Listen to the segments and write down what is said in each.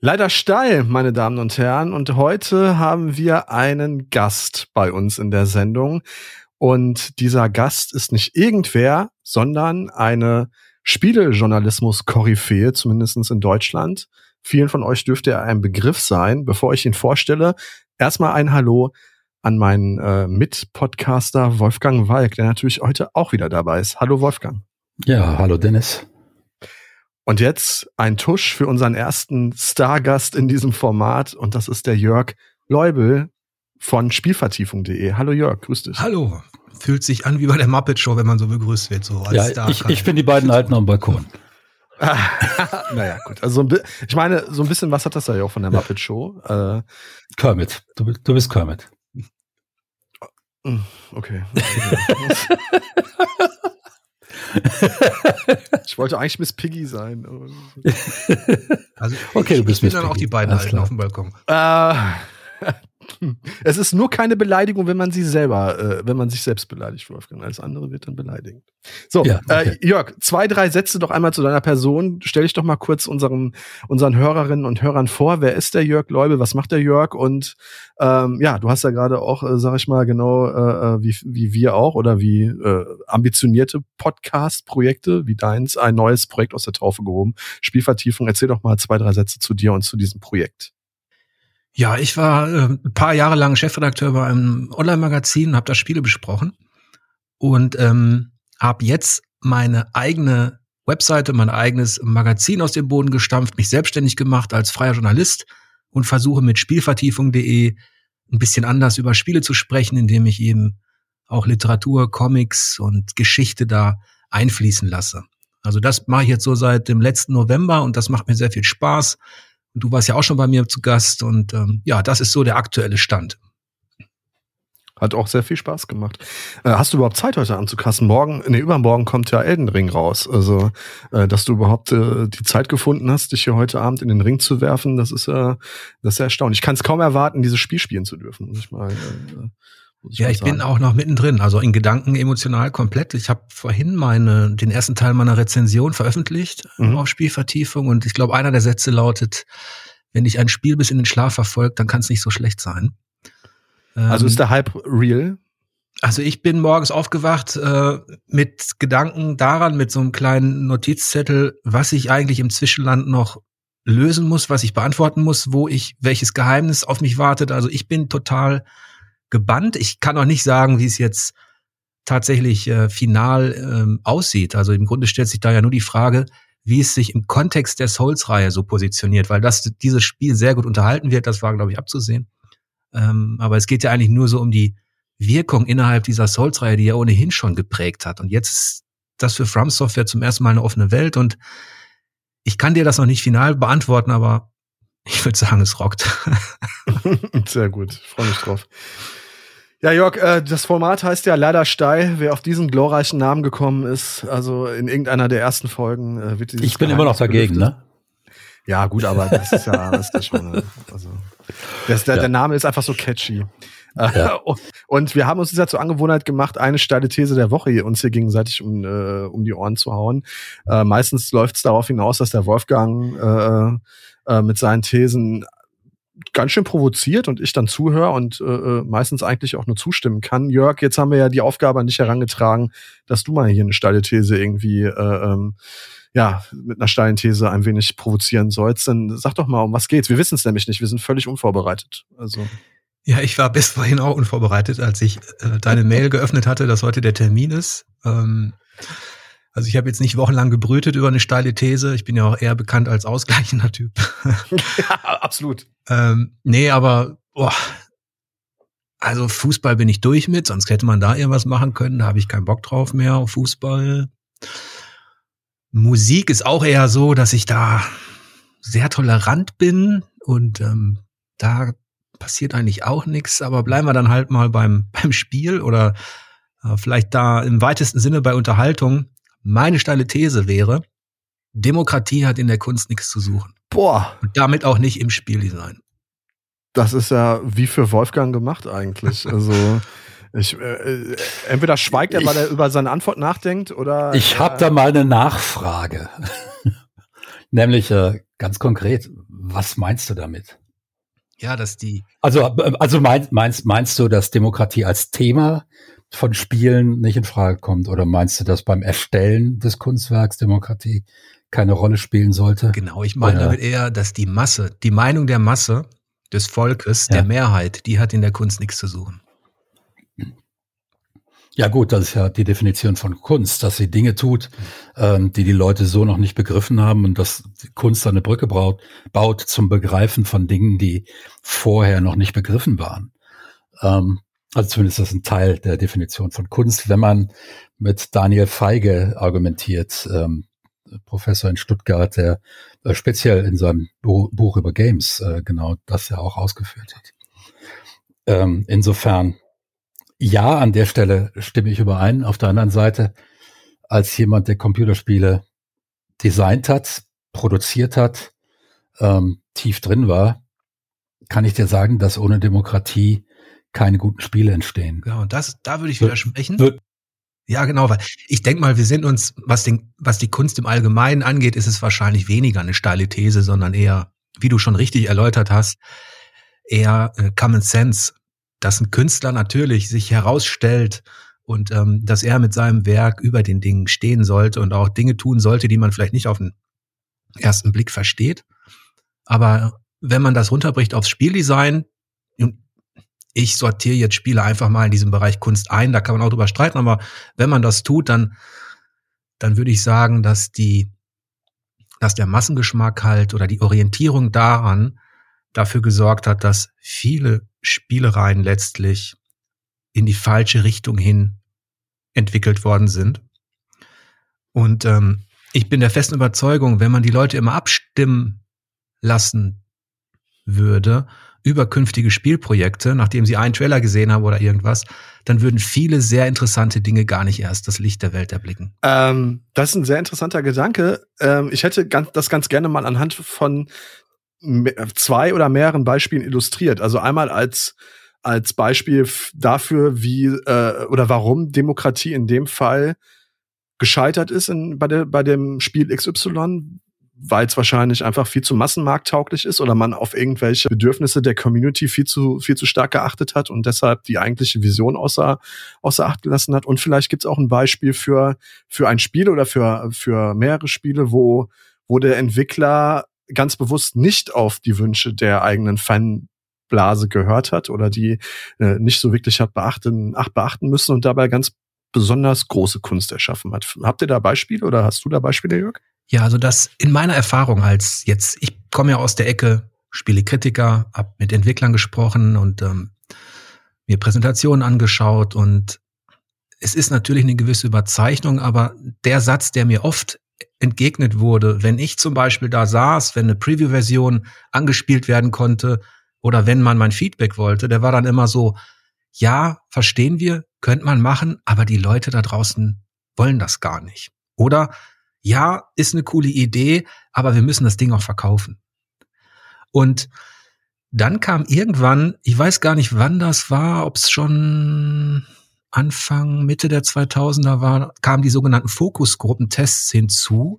Leider steil, meine Damen und Herren. Und heute haben wir einen Gast bei uns in der Sendung. Und dieser Gast ist nicht irgendwer, sondern eine Spielejournalismus-Koryphäe, zumindest in Deutschland. Vielen von euch dürfte er ein Begriff sein. Bevor ich ihn vorstelle, erstmal ein Hallo an meinen äh, Mitpodcaster Wolfgang Walk, der natürlich heute auch wieder dabei ist. Hallo Wolfgang. Ja, hallo Dennis. Und jetzt ein Tusch für unseren ersten Stargast in diesem Format und das ist der Jörg Leubel von Spielvertiefung.de. Hallo Jörg, grüß dich. Hallo. Fühlt sich an wie bei der Muppet Show, wenn man so begrüßt wird. So als ja, Star ich, ich finde die beiden Alten am Balkon. naja, gut. Also ich meine, so ein bisschen was hat das ja auch von der Muppet Show. Äh, Kermit. Du, du bist Kermit. Okay. ich wollte eigentlich Miss Piggy sein. Also okay, ich, du bist ich bin dann Piggy. auch die beiden Alten auf dem Balkon. Äh, es ist nur keine Beleidigung, wenn man sie selber, äh, wenn man sich selbst beleidigt, Wolfgang. Alles andere wird dann beleidigend. So, ja, äh, okay. äh, Jörg, zwei, drei Sätze doch einmal zu deiner Person. Stell dich doch mal kurz unseren, unseren Hörerinnen und Hörern vor. Wer ist der Jörg Leube? Was macht der Jörg? Und ähm, ja, du hast ja gerade auch, äh, sag ich mal, genau äh, äh, wie, wie wir auch oder wie äh, ambitionierte Podcast-Projekte wie deins ein neues Projekt aus der Taufe gehoben. Spielvertiefung. Erzähl doch mal zwei, drei Sätze zu dir und zu diesem Projekt. Ja, ich war äh, ein paar Jahre lang Chefredakteur bei einem Online-Magazin, habe da Spiele besprochen und ähm, habe jetzt meine eigene Webseite, mein eigenes Magazin aus dem Boden gestampft, mich selbstständig gemacht als freier Journalist und versuche mit Spielvertiefung.de ein bisschen anders über Spiele zu sprechen, indem ich eben auch Literatur, Comics und Geschichte da einfließen lasse. Also das mache ich jetzt so seit dem letzten November und das macht mir sehr viel Spaß. Du warst ja auch schon bei mir zu Gast und ähm, ja, das ist so der aktuelle Stand. Hat auch sehr viel Spaß gemacht. Äh, hast du überhaupt Zeit heute anzukassen? Morgen, nee, übermorgen kommt ja Elden Ring raus. Also, äh, dass du überhaupt äh, die Zeit gefunden hast, dich hier heute Abend in den Ring zu werfen, das ist ja, äh, das ist ja erstaunlich. Ich kann es kaum erwarten, dieses Spiel spielen zu dürfen, muss ich mal. Äh, ich ja, ich bin auch noch mittendrin, also in Gedanken emotional komplett. Ich habe vorhin meine, den ersten Teil meiner Rezension veröffentlicht mhm. auf Spielvertiefung und ich glaube, einer der Sätze lautet, wenn dich ein Spiel bis in den Schlaf verfolgt, dann kann es nicht so schlecht sein. Also ist ähm, der Hype real? Also ich bin morgens aufgewacht äh, mit Gedanken daran, mit so einem kleinen Notizzettel, was ich eigentlich im Zwischenland noch lösen muss, was ich beantworten muss, wo ich, welches Geheimnis auf mich wartet. Also ich bin total gebannt. Ich kann auch nicht sagen, wie es jetzt tatsächlich äh, final ähm, aussieht. Also im Grunde stellt sich da ja nur die Frage, wie es sich im Kontext der Souls-Reihe so positioniert, weil das dieses Spiel sehr gut unterhalten wird, das war, glaube ich, abzusehen. Ähm, aber es geht ja eigentlich nur so um die Wirkung innerhalb dieser Souls-Reihe, die ja ohnehin schon geprägt hat. Und jetzt ist das für From Software zum ersten Mal eine offene Welt und ich kann dir das noch nicht final beantworten, aber ich würde sagen, es rockt. Sehr gut, freue mich drauf. Ja, Jörg, äh, das Format heißt ja leider steil. Wer auf diesen glorreichen Namen gekommen ist, also in irgendeiner der ersten Folgen äh, wird dieses Ich bin Geheimnis immer noch dagegen, belüftet. ne? Ja, gut, aber das ist ja, das ist ja schon, äh, also, das, der, ja. der Name ist einfach so catchy. Äh, ja. Und wir haben uns ja zur Angewohnheit gemacht, eine steile These der Woche uns hier gegenseitig um, äh, um die Ohren zu hauen. Äh, meistens läuft es darauf hinaus, dass der Wolfgang äh, äh, mit seinen Thesen ganz schön provoziert und ich dann zuhöre und äh, äh, meistens eigentlich auch nur zustimmen kann. Jörg, jetzt haben wir ja die Aufgabe an dich herangetragen, dass du mal hier eine steile These irgendwie äh, ähm, ja, mit einer steilen These ein wenig provozieren sollst, dann sag doch mal, um was geht's. Wir wissen es nämlich nicht, wir sind völlig unvorbereitet. Also. Ja, ich war bis vorhin auch unvorbereitet, als ich äh, deine Mail geöffnet hatte, dass heute der Termin ist. Ähm, also ich habe jetzt nicht wochenlang gebrütet über eine steile These. Ich bin ja auch eher bekannt als ausgleichender Typ. ja, absolut. ähm, nee, aber boah, also Fußball bin ich durch mit, sonst hätte man da irgendwas machen können. Da habe ich keinen Bock drauf mehr auf Fußball. Musik ist auch eher so, dass ich da sehr tolerant bin und ähm, da passiert eigentlich auch nichts. Aber bleiben wir dann halt mal beim, beim Spiel oder äh, vielleicht da im weitesten Sinne bei Unterhaltung. Meine steile These wäre, Demokratie hat in der Kunst nichts zu suchen. Boah. Und damit auch nicht im Spieldesign. Das ist ja wie für Wolfgang gemacht eigentlich. Also ich, äh, entweder schweigt er, weil er über seine Antwort nachdenkt, oder. Ich habe da mal eine Nachfrage. Nämlich äh, ganz konkret, was meinst du damit? Ja, dass die. Also, also meinst, meinst, meinst du, dass Demokratie als Thema von Spielen nicht in Frage kommt? Oder meinst du, dass beim Erstellen des Kunstwerks Demokratie keine Rolle spielen sollte? Genau, ich meine damit eher, dass die Masse, die Meinung der Masse, des Volkes, Ja. der Mehrheit, die hat in der Kunst nichts zu suchen. Ja gut, das ist ja die Definition von Kunst, dass sie Dinge tut, ähm, die die Leute so noch nicht begriffen haben und dass Kunst eine Brücke baut, baut zum Begreifen von Dingen, die vorher noch nicht begriffen waren. Ähm, also zumindest ist das ein Teil der Definition von Kunst. Wenn man mit Daniel Feige argumentiert, ähm, Professor in Stuttgart, der äh, speziell in seinem Bu Buch über Games äh, genau das ja auch ausgeführt hat. Ähm, insofern ja, an der Stelle stimme ich überein. Auf der anderen Seite, als jemand, der Computerspiele designt hat, produziert hat, ähm, tief drin war, kann ich dir sagen, dass ohne Demokratie keine guten Spiele entstehen. Genau, und das, da würde ich wird- ja, genau, weil ich denke mal, wir sind uns, was, den, was die Kunst im Allgemeinen angeht, ist es wahrscheinlich weniger eine steile These, sondern eher, wie du schon richtig erläutert hast, eher äh, Common Sense, dass ein Künstler natürlich sich herausstellt und ähm, dass er mit seinem Werk über den Dingen stehen sollte und auch Dinge tun sollte, die man vielleicht nicht auf den ersten Blick versteht. Aber wenn man das runterbricht aufs Spieldesign, ich sortiere jetzt Spiele einfach mal in diesem Bereich Kunst ein, da kann man auch drüber streiten, aber wenn man das tut, dann, dann würde ich sagen, dass die, dass der Massengeschmack halt oder die Orientierung daran dafür gesorgt hat, dass viele Spielereien letztlich in die falsche Richtung hin entwickelt worden sind. Und ähm, ich bin der festen Überzeugung, wenn man die Leute immer abstimmen lassen würde über künftige Spielprojekte, nachdem sie einen Trailer gesehen haben oder irgendwas, dann würden viele sehr interessante Dinge gar nicht erst das Licht der Welt erblicken. Ähm, das ist ein sehr interessanter Gedanke. Ähm, ich hätte ganz, das ganz gerne mal anhand von zwei oder mehreren Beispielen illustriert. Also einmal als als Beispiel dafür, wie äh, oder warum Demokratie in dem Fall gescheitert ist in, bei, der, bei dem Spiel XY, weil es wahrscheinlich einfach viel zu massenmarkttauglich ist oder man auf irgendwelche Bedürfnisse der Community viel zu, viel zu stark geachtet hat und deshalb die eigentliche Vision außer, außer Acht gelassen hat. Und vielleicht gibt es auch ein Beispiel für, für ein Spiel oder für, für mehrere Spiele, wo, wo der Entwickler ganz bewusst nicht auf die Wünsche der eigenen Fanblase gehört hat oder die äh, nicht so wirklich hat beachten, ach, beachten müssen und dabei ganz besonders große Kunst erschaffen hat. Habt ihr da Beispiele oder hast du da Beispiele, Jörg? Ja, also das in meiner Erfahrung als jetzt, ich komme ja aus der Ecke Spielekritiker, habe mit Entwicklern gesprochen und ähm, mir Präsentationen angeschaut und es ist natürlich eine gewisse Überzeichnung, aber der Satz, der mir oft entgegnet wurde, wenn ich zum Beispiel da saß, wenn eine Preview-Version angespielt werden konnte oder wenn man mein Feedback wollte, der war dann immer so, ja, verstehen wir, könnte man machen, aber die Leute da draußen wollen das gar nicht. Oder ja, ist eine coole Idee, aber wir müssen das Ding auch verkaufen. Und dann kam irgendwann, ich weiß gar nicht, wann das war, ob es schon Anfang, Mitte der 2000er war, kamen die sogenannten Fokusgruppentests hinzu,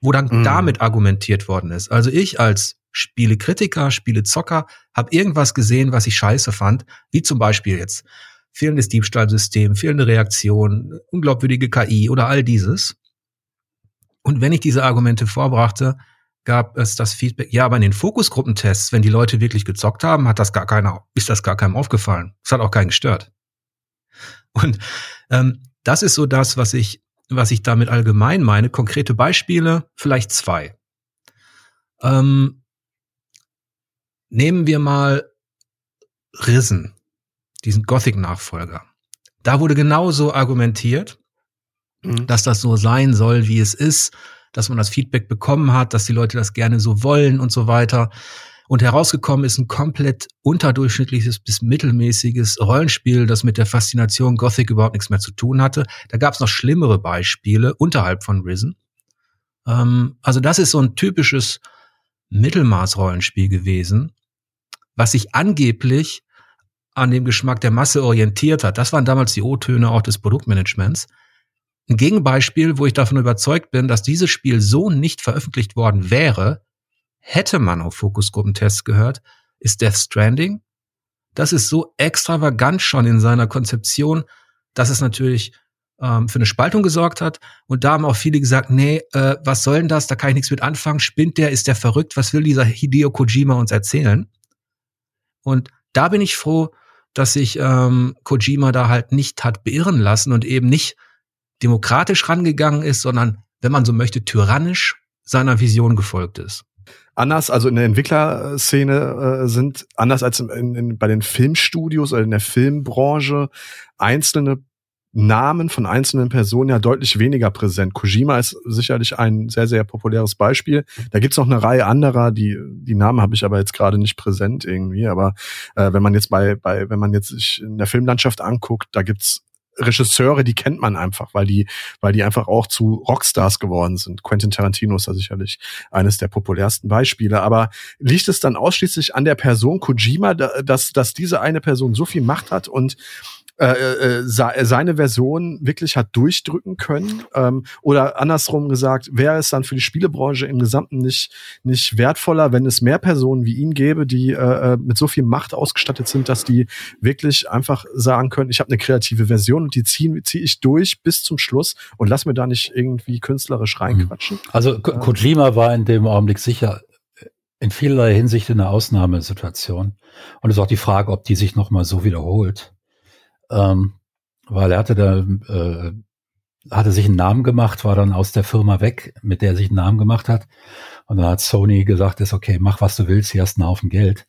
wo dann Mhm. damit argumentiert worden ist. Also ich als Spielekritiker, Spielezocker, habe irgendwas gesehen, was ich scheiße fand, wie zum Beispiel jetzt fehlendes Diebstahlsystem, fehlende Reaktion, unglaubwürdige KI oder all dieses. Und wenn ich diese Argumente vorbrachte, gab es das Feedback, ja, aber in den Fokusgruppentests, wenn die Leute wirklich gezockt haben, hat das gar keiner, ist das gar keinem aufgefallen. Es hat auch keinen gestört. Und ähm, das ist so das, was ich, was ich damit allgemein meine. Konkrete Beispiele, vielleicht zwei. Ähm, nehmen wir mal Risen, diesen Gothic-Nachfolger. Da wurde genauso argumentiert, Mhm. dass das so sein soll, wie es ist, dass man das Feedback bekommen hat, dass die Leute das gerne so wollen und so weiter. Und herausgekommen ist ein komplett unterdurchschnittliches bis mittelmäßiges Rollenspiel, das mit der Faszination Gothic überhaupt nichts mehr zu tun hatte. Da gab es noch schlimmere Beispiele unterhalb von Risen. Ähm, also das ist so ein typisches Mittelmaß-Rollenspiel gewesen, was sich angeblich an dem Geschmack der Masse orientiert hat. Das waren damals die O-Töne auch des Produktmanagements. Ein Gegenbeispiel, wo ich davon überzeugt bin, dass dieses Spiel so nicht veröffentlicht worden wäre, hätte man auf Fokusgruppentests gehört, ist Death Stranding. Das ist so extravagant schon in seiner Konzeption, dass es natürlich ähm, für eine Spaltung gesorgt hat. Und da haben auch viele gesagt, nee, äh, was soll denn das? Da kann ich nichts mit anfangen. Spinnt der? Ist der verrückt? Was will dieser Hideo Kojima uns erzählen? Und da bin ich froh, dass sich ähm, Kojima da halt nicht hat beirren lassen und eben nicht demokratisch rangegangen ist, sondern, wenn man so möchte, tyrannisch seiner Vision gefolgt ist. Anders, also in der Entwicklerszene äh, sind anders als in, in, bei den Filmstudios oder in der Filmbranche einzelne Namen von einzelnen Personen ja deutlich weniger präsent. Kojima ist sicherlich ein sehr, sehr populäres Beispiel. Da gibt's noch eine Reihe anderer, die, die Namen habe ich aber jetzt gerade nicht präsent irgendwie. Aber äh, wenn man jetzt bei, bei, wenn man jetzt sich in der Filmlandschaft anguckt, da gibt's Regisseure, die kennt man einfach, weil die, weil die einfach auch zu Rockstars geworden sind. Quentin Tarantino ist da sicherlich eines der populärsten Beispiele. Aber liegt es dann ausschließlich an der Person Kojima, dass, dass diese eine Person so viel Macht hat und äh, äh, seine Version wirklich hat durchdrücken können? Ähm, oder andersrum gesagt, wäre es dann für die Spielebranche im Gesamten nicht, nicht wertvoller, wenn es mehr Personen wie ihn gäbe, die äh, äh, mit so viel Macht ausgestattet sind, dass die wirklich einfach sagen können, ich habe eine kreative Version und die ziehe zieh ich durch bis zum Schluss und lass mir da nicht irgendwie künstlerisch mhm. reinquatschen? Also Ko Kojima war in dem Augenblick sicher in vielerlei Hinsicht in einer Ausnahmesituation. Und es ist auch die Frage, ob die sich nochmal so wiederholt ähm, weil er hatte da äh, hatte sich einen Namen gemacht, war dann aus der Firma weg, mit der er sich einen Namen gemacht hat. Und dann hat Sony gesagt, ist okay, mach was du willst, hier hast einen Haufen Geld.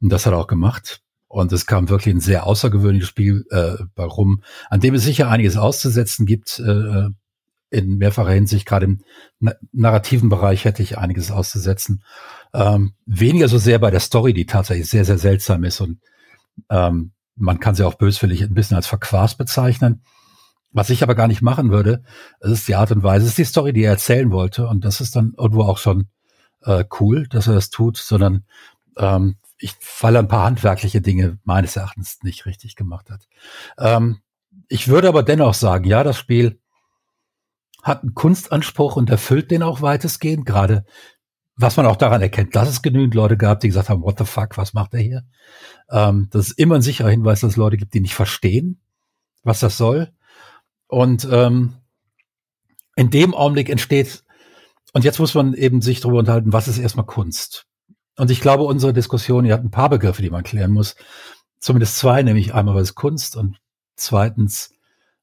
Und das hat er auch gemacht. Und es kam wirklich ein sehr außergewöhnliches Spiel äh, warum, an dem es sicher einiges auszusetzen gibt. Äh, in mehrfacher Hinsicht, gerade im narrativen Bereich hätte ich einiges auszusetzen. Ähm, weniger so sehr bei der Story, die tatsächlich sehr, sehr seltsam ist und ähm, man kann sie auch böswillig ein bisschen als verquast bezeichnen. Was ich aber gar nicht machen würde, ist die Art und Weise, ist die Story, die er erzählen wollte. Und das ist dann irgendwo auch schon äh, cool, dass er das tut, sondern ähm, ich, weil er ein paar handwerkliche Dinge meines Erachtens nicht richtig gemacht hat. Ähm, ich würde aber dennoch sagen, ja, das Spiel hat einen Kunstanspruch und erfüllt den auch weitestgehend, gerade was man auch daran erkennt, dass es genügend Leute gab, die gesagt haben, what the fuck, was macht er hier? Ähm, das ist immer ein sicherer Hinweis, dass es Leute gibt, die nicht verstehen, was das soll. Und ähm, in dem Augenblick entsteht, und jetzt muss man eben sich darüber unterhalten, was ist erstmal Kunst? Und ich glaube, unsere Diskussion, die hat ein paar Begriffe, die man klären muss. Zumindest zwei, nämlich einmal, was ist Kunst und zweitens,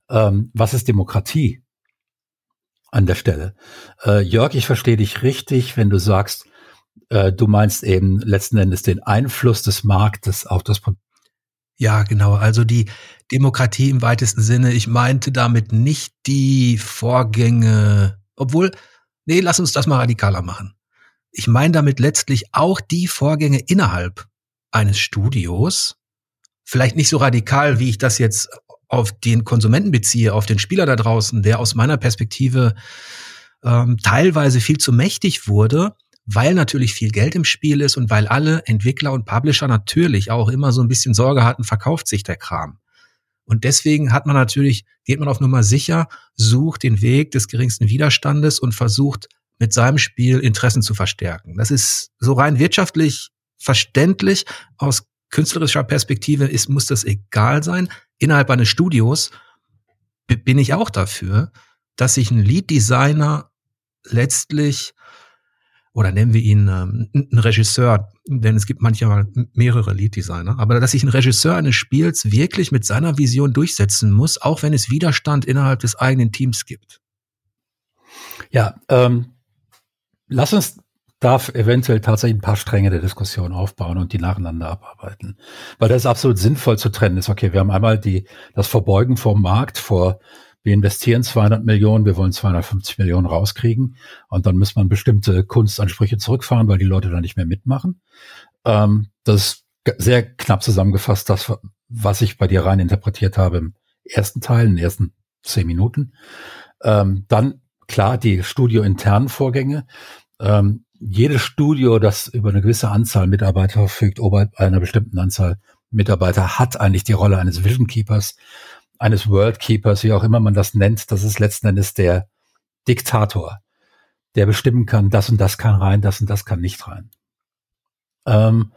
ähm, was ist Demokratie? An der Stelle. Äh, Jörg, ich verstehe dich richtig, wenn du sagst, äh, du meinst eben letzten Endes den Einfluss des Marktes auf das Produkt. Ja, genau. Also die Demokratie im weitesten Sinne. Ich meinte damit nicht die Vorgänge, obwohl, nee, lass uns das mal radikaler machen. Ich meine damit letztlich auch die Vorgänge innerhalb eines Studios. Vielleicht nicht so radikal, wie ich das jetzt auf den Konsumenten beziehe, auf den Spieler da draußen, der aus meiner Perspektive ähm, teilweise viel zu mächtig wurde, weil natürlich viel Geld im Spiel ist und weil alle Entwickler und Publisher natürlich auch immer so ein bisschen Sorge hatten, verkauft sich der Kram. Und deswegen hat man natürlich, geht man auf Nummer sicher, sucht den Weg des geringsten Widerstandes und versucht mit seinem Spiel Interessen zu verstärken. Das ist so rein wirtschaftlich verständlich. Aus künstlerischer Perspektive ist, muss das egal sein innerhalb eines Studios bin ich auch dafür, dass sich ein Lead-Designer letztlich oder nennen wir ihn ähm, ein Regisseur, denn es gibt manchmal mehrere Lead-Designer, aber dass sich ein Regisseur eines Spiels wirklich mit seiner Vision durchsetzen muss, auch wenn es Widerstand innerhalb des eigenen Teams gibt. Ja, ähm, lass uns darf eventuell tatsächlich ein paar Stränge der Diskussion aufbauen und die nacheinander abarbeiten. Weil das absolut sinnvoll zu trennen ist. Okay, wir haben einmal die, das Verbeugen vom Markt vor, wir investieren 200 Millionen, wir wollen 250 Millionen rauskriegen und dann muss man bestimmte Kunstansprüche zurückfahren, weil die Leute da nicht mehr mitmachen. Ähm, das ist sehr knapp zusammengefasst, das, was ich bei dir rein interpretiert habe im ersten Teil, in den ersten zehn Minuten. Ähm, dann klar die studiointernen Vorgänge. Ähm, jedes Studio, das über eine gewisse Anzahl Mitarbeiter verfügt, oberhalb einer bestimmten Anzahl Mitarbeiter, hat eigentlich die Rolle eines Vision Keepers. eines World Keepers, wie auch immer man das nennt, das ist letzten Endes der Diktator, der bestimmen kann, das und das kann rein, das und das kann nicht rein. Ähm,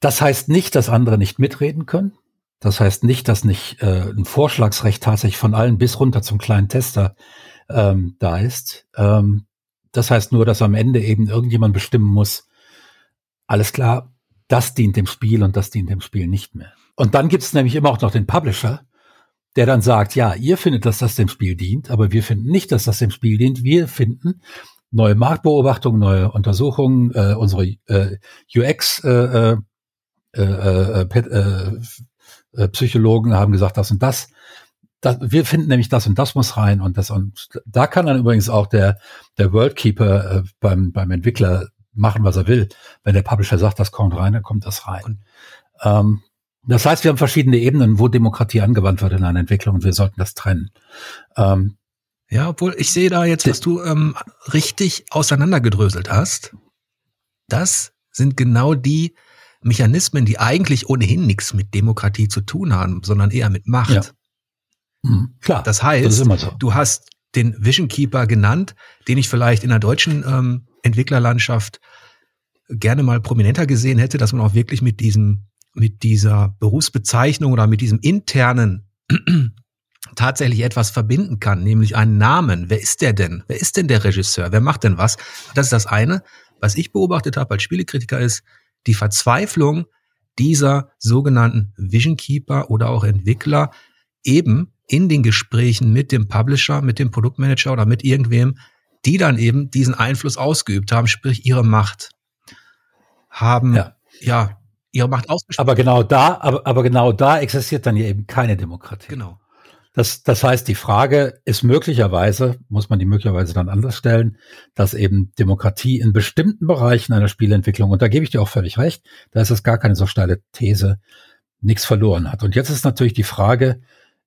das heißt nicht, dass andere nicht mitreden können. Das heißt nicht, dass nicht äh, ein Vorschlagsrecht tatsächlich von allen bis runter zum kleinen Tester ähm, da ist. Ähm, das heißt nur, dass am Ende eben irgendjemand bestimmen muss, alles klar, das dient dem Spiel und das dient dem Spiel nicht mehr. Und dann gibt es nämlich immer auch noch den Publisher, der dann sagt, ja, ihr findet, dass das dem Spiel dient, aber wir finden nicht, dass das dem Spiel dient. Wir finden neue Marktbeobachtungen, neue Untersuchungen, äh, unsere äh, UX äh, äh, äh, äh, äh, Psychologen haben gesagt, das und das. Das. Wir finden nämlich das und das muss rein und das und da kann dann übrigens auch der der Worldkeeper äh, beim beim Entwickler machen, was er will. Wenn der Publisher sagt, das kommt rein, dann kommt das rein. Ähm, das heißt, wir haben verschiedene Ebenen, wo Demokratie angewandt wird in einer Entwicklung und wir sollten das trennen. Ähm, ja, obwohl ich sehe da jetzt, was du ähm, richtig auseinandergedröselt hast. Das sind genau die Mechanismen, die eigentlich ohnehin nichts mit Demokratie zu tun haben, sondern eher mit Macht. Ja. Mhm, klar. Das heißt, das so. du hast den Vision Keeper genannt, den ich vielleicht in der deutschen ähm, Entwicklerlandschaft gerne mal prominenter gesehen hätte, dass man auch wirklich mit diesem mit dieser Berufsbezeichnung oder mit diesem internen tatsächlich etwas verbinden kann, nämlich einen Namen. Wer ist der denn? Wer ist denn der Regisseur? Wer macht denn was? Das ist das eine. Was ich beobachtet habe als Spielekritiker ist die Verzweiflung dieser sogenannten Vision Keeper oder auch Entwickler eben in den Gesprächen mit dem Publisher, mit dem Produktmanager oder mit irgendwem, die dann eben diesen Einfluss ausgeübt haben, sprich ihre Macht haben, ja, ja ihre Macht ausgespielt. Aber genau da, aber, aber genau da existiert dann ja eben keine Demokratie. Genau. Das, das heißt, die Frage ist möglicherweise, muss man die möglicherweise dann anders stellen, dass eben Demokratie in bestimmten Bereichen einer Spielentwicklung, und da gebe ich dir auch völlig recht, da ist es gar keine so steile These, nichts verloren hat. Und jetzt ist natürlich die Frage,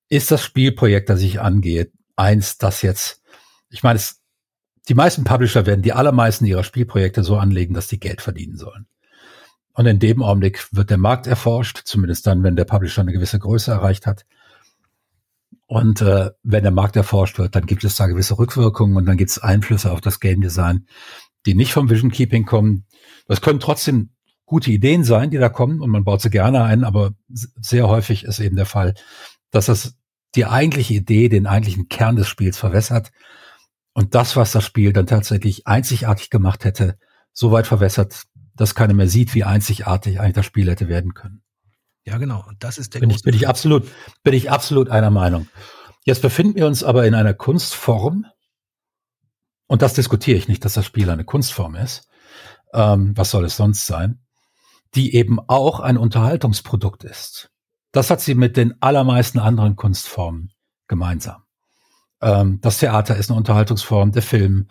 ist das Spielprojekt, das ich angehe, eins, das jetzt, ich meine, es, die meisten Publisher werden die allermeisten ihrer Spielprojekte so anlegen, dass die Geld verdienen sollen. Und in dem Augenblick wird der Markt erforscht, zumindest dann, wenn der Publisher eine gewisse Größe erreicht hat. Und äh, wenn der Markt erforscht wird, dann gibt es da gewisse Rückwirkungen und dann gibt es Einflüsse auf das Game Design, die nicht vom Vision Keeping kommen. Das können trotzdem gute Ideen sein, die da kommen und man baut sie gerne ein, aber sehr häufig ist eben der Fall, dass das die eigentliche Idee, den eigentlichen Kern des Spiels verwässert und das, was das Spiel dann tatsächlich einzigartig gemacht hätte, so weit verwässert, dass keiner mehr sieht, wie einzigartig eigentlich das Spiel hätte werden können. Ja, genau. Und das ist der bin ich, bin ich absolut, bin ich absolut einer Meinung. Jetzt befinden wir uns aber in einer Kunstform. Und das diskutiere ich nicht, dass das Spiel eine Kunstform ist. Ähm, was soll es sonst sein? Die eben auch ein Unterhaltungsprodukt ist. Das hat sie mit den allermeisten anderen Kunstformen gemeinsam. Ähm, das Theater ist eine Unterhaltungsform, der Film,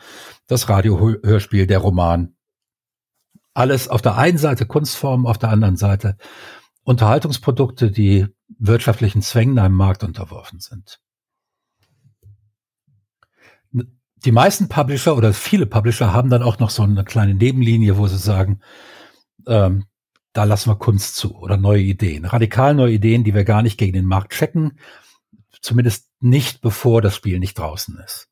das Radiohörspiel, der Roman. Alles auf der einen Seite Kunstformen, auf der anderen Seite Unterhaltungsprodukte, die wirtschaftlichen Zwängen einem Markt unterworfen sind. Die meisten Publisher oder viele Publisher haben dann auch noch so eine kleine Nebenlinie, wo sie sagen, ähm, da lassen wir Kunst zu oder neue Ideen. Radikal neue Ideen, die wir gar nicht gegen den Markt checken. Zumindest nicht, bevor das Spiel nicht draußen ist.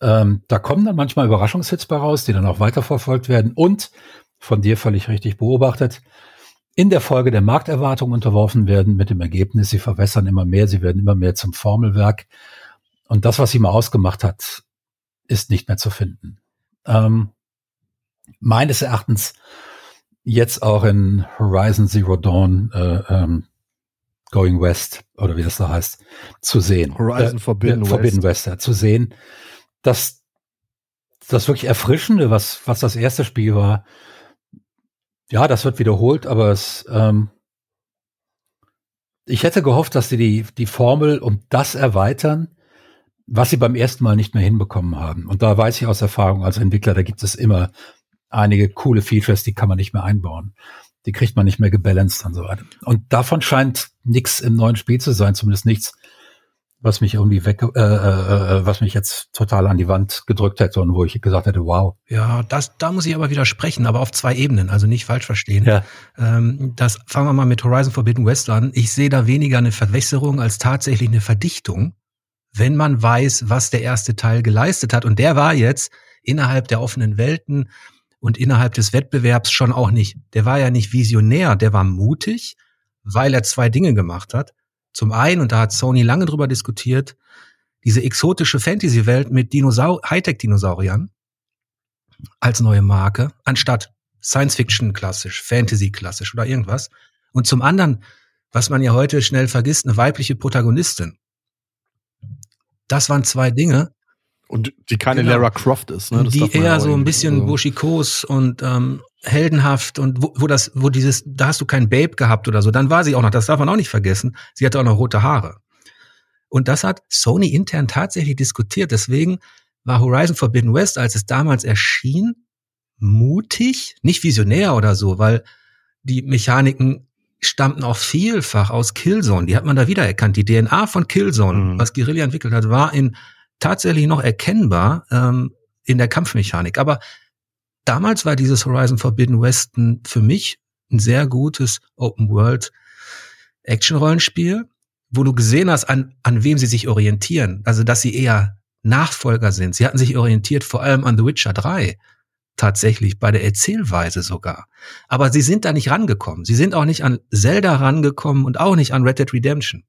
Ähm, da kommen dann manchmal Überraschungshits bei raus, die dann auch weiterverfolgt werden und von dir völlig richtig beobachtet, in der Folge der Markterwartung unterworfen werden, mit dem Ergebnis, sie verwässern immer mehr, sie werden immer mehr zum Formelwerk. Und das, was sie mal ausgemacht hat, ist nicht mehr zu finden. Ähm, meines Erachtens jetzt auch in Horizon Zero Dawn äh, ähm, Going West oder wie das da heißt, zu sehen. Horizon äh, Forbidden, äh, Forbidden West. West ja, zu sehen, dass das wirklich Erfrischende, was, was das erste Spiel war, ja, das wird wiederholt, aber es, ähm, ich hätte gehofft, dass sie die, die Formel um das erweitern, was sie beim ersten Mal nicht mehr hinbekommen haben. Und da weiß ich aus Erfahrung als Entwickler, da gibt es immer einige coole Features, die kann man nicht mehr einbauen. Die kriegt man nicht mehr gebalanced und so weiter. Und davon scheint nichts im neuen Spiel zu sein, zumindest nichts, was mich irgendwie weg, äh, äh, äh, was mich jetzt total an die Wand gedrückt hätte und wo ich gesagt hätte, wow. Ja, das, da muss ich aber widersprechen, aber auf zwei Ebenen, also nicht falsch verstehen. Ja. Ähm, das fangen wir mal mit Horizon Forbidden West an. Ich sehe da weniger eine Verwässerung als tatsächlich eine Verdichtung, wenn man weiß, was der erste Teil geleistet hat. Und der war jetzt innerhalb der offenen Welten und innerhalb des Wettbewerbs schon auch nicht. Der war ja nicht visionär, der war mutig, weil er zwei Dinge gemacht hat. Zum einen, und da hat Sony lange drüber diskutiert, diese exotische Fantasy-Welt mit Dinosaur Hightech-Dinosauriern als neue Marke, anstatt Science-Fiction klassisch, Fantasy klassisch oder irgendwas. Und zum anderen, was man ja heute schnell vergisst, eine weibliche Protagonistin. Das waren zwei Dinge. Und die keine genau. Lara Croft ist, ne? Das die eher so ein bisschen so. buschikos und ähm, heldenhaft und wo, wo das, wo dieses, da hast du kein Babe gehabt oder so, dann war sie auch noch, das darf man auch nicht vergessen, sie hatte auch noch rote Haare. Und das hat Sony intern tatsächlich diskutiert. Deswegen war Horizon Forbidden West, als es damals erschien, mutig, nicht visionär oder so, weil die Mechaniken stammten auch vielfach aus Killzone. Die hat man da wiedererkannt. Die DNA von Killzone, mhm. was Guerilla entwickelt hat, war in tatsächlich noch erkennbar ähm, in der Kampfmechanik. Aber damals war dieses Horizon Forbidden Western für mich ein sehr gutes Open World Action Rollenspiel, wo du gesehen hast, an, an wem sie sich orientieren. Also, dass sie eher Nachfolger sind. Sie hatten sich orientiert vor allem an The Witcher 3. Tatsächlich, bei der Erzählweise sogar. Aber sie sind da nicht rangekommen. Sie sind auch nicht an Zelda rangekommen und auch nicht an Red Dead Redemption.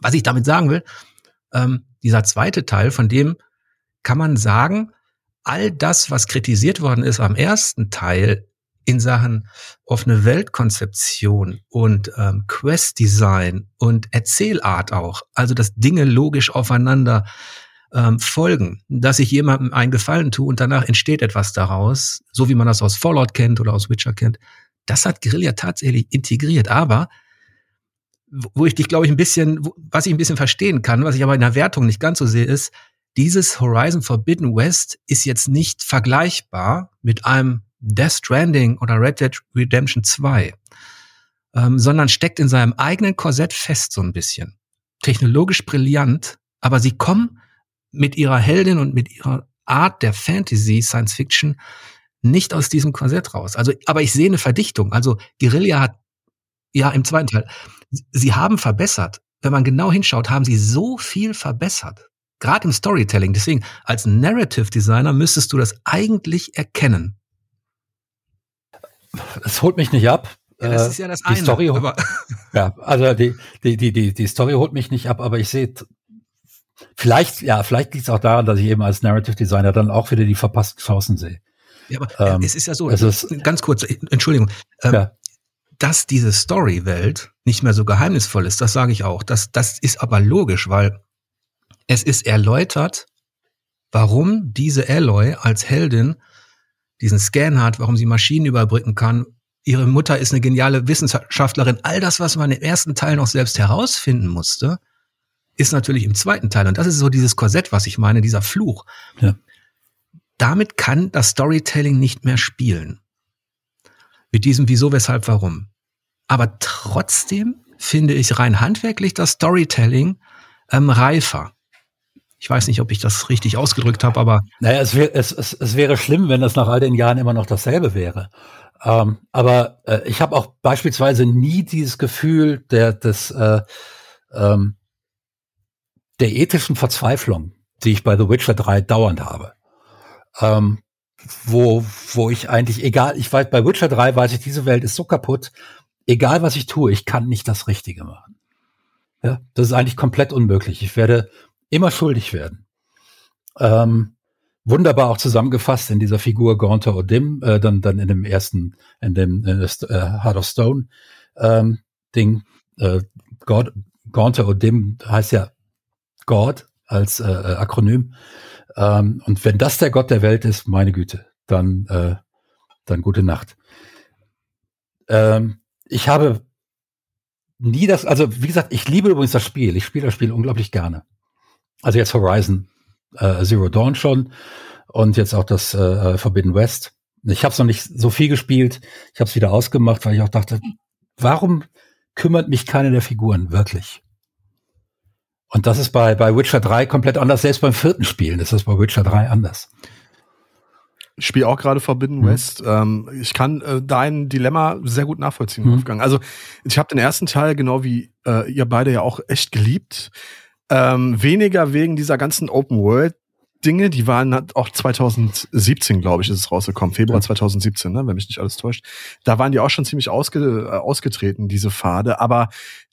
Was ich damit sagen will, ähm, dieser zweite Teil, von dem kann man sagen, all das, was kritisiert worden ist am ersten Teil in Sachen offene Weltkonzeption und ähm, Quest-Design und Erzählart auch, also dass Dinge logisch aufeinander ähm, folgen, dass ich jemandem einen Gefallen tue und danach entsteht etwas daraus, so wie man das aus Fallout kennt oder aus Witcher kennt, das hat Guerilla tatsächlich integriert. Aber wo ich dich, glaube ich, ein bisschen, was ich ein bisschen verstehen kann, was ich aber in der Wertung nicht ganz so sehe, ist, dieses Horizon Forbidden West ist jetzt nicht vergleichbar mit einem Death Stranding oder Red Dead Redemption 2, ähm, sondern steckt in seinem eigenen Korsett fest so ein bisschen. Technologisch brillant, aber sie kommen mit ihrer Heldin und mit ihrer Art der Fantasy, Science Fiction, nicht aus diesem Korsett raus. Also, aber ich sehe eine Verdichtung. Also Guerilla hat, ja, im zweiten Teil, sie haben verbessert. Wenn man genau hinschaut, haben sie so viel verbessert. Gerade im Storytelling. Deswegen, als Narrative Designer müsstest du das eigentlich erkennen. Es holt mich nicht ab. Ja, das ist ja das die eine. Story, aber ja, also die, die, die, die, die Story holt mich nicht ab, aber ich sehe, vielleicht, ja, vielleicht liegt es auch daran, dass ich eben als Narrative Designer dann auch wieder die verpassten Chancen sehe. Ja, aber ähm, es ist ja so, es ist, ganz kurz, Entschuldigung, ähm, ja dass diese Story-Welt nicht mehr so geheimnisvoll ist, das sage ich auch. Das, das ist aber logisch, weil es ist erläutert, warum diese Alloy als Heldin diesen Scan hat, warum sie Maschinen überbrücken kann. Ihre Mutter ist eine geniale Wissenschaftlerin. All das, was man im ersten Teil noch selbst herausfinden musste, ist natürlich im zweiten Teil. Und das ist so dieses Korsett, was ich meine, dieser Fluch. Ja. Damit kann das Storytelling nicht mehr spielen mit diesem Wieso, Weshalb, Warum. Aber trotzdem finde ich rein handwerklich das Storytelling ähm, reifer. Ich weiß nicht, ob ich das richtig ausgedrückt habe, aber. Naja, es, wär, es, es, es wäre schlimm, wenn das nach all den Jahren immer noch dasselbe wäre. Ähm, aber äh, ich habe auch beispielsweise nie dieses Gefühl der, des, äh, ähm, der ethischen Verzweiflung, die ich bei The Witcher 3 dauernd habe. Ähm, wo, wo ich eigentlich, egal, ich weiß, bei Witcher 3 weiß ich, diese Welt ist so kaputt, egal was ich tue, ich kann nicht das Richtige machen. Ja, das ist eigentlich komplett unmöglich. Ich werde immer schuldig werden. Ähm, wunderbar auch zusammengefasst in dieser Figur Gaunter Odim, äh, dann, dann in dem ersten, in dem äh, Heart of Stone ähm, Ding. Äh, Gaunter Odim heißt ja God als äh, Akronym. Ähm, und wenn das der Gott der Welt ist, meine Güte, dann, äh, dann gute Nacht. Ähm, ich habe nie das, also wie gesagt, ich liebe übrigens das Spiel. Ich spiele das Spiel unglaublich gerne. Also jetzt Horizon äh, Zero Dawn schon und jetzt auch das äh, Forbidden West. Ich habe es noch nicht so viel gespielt. Ich habe es wieder ausgemacht, weil ich auch dachte, warum kümmert mich keine der Figuren wirklich? Und das ist bei, bei Witcher 3 komplett anders. Selbst beim vierten Spielen ist das bei Witcher 3 anders. Ich spiele auch gerade Forbidden mhm. West. Ähm, ich kann äh, dein Dilemma sehr gut nachvollziehen, mhm. Wolfgang. Also ich habe den ersten Teil, genau wie äh, ihr beide ja auch echt geliebt. Ähm, weniger wegen dieser ganzen Open World Dinge, die waren auch 2017, glaube ich, ist es rausgekommen, Februar 2017, ne, wenn mich nicht alles täuscht. Da waren die auch schon ziemlich ausge, äh, ausgetreten, diese Pfade, aber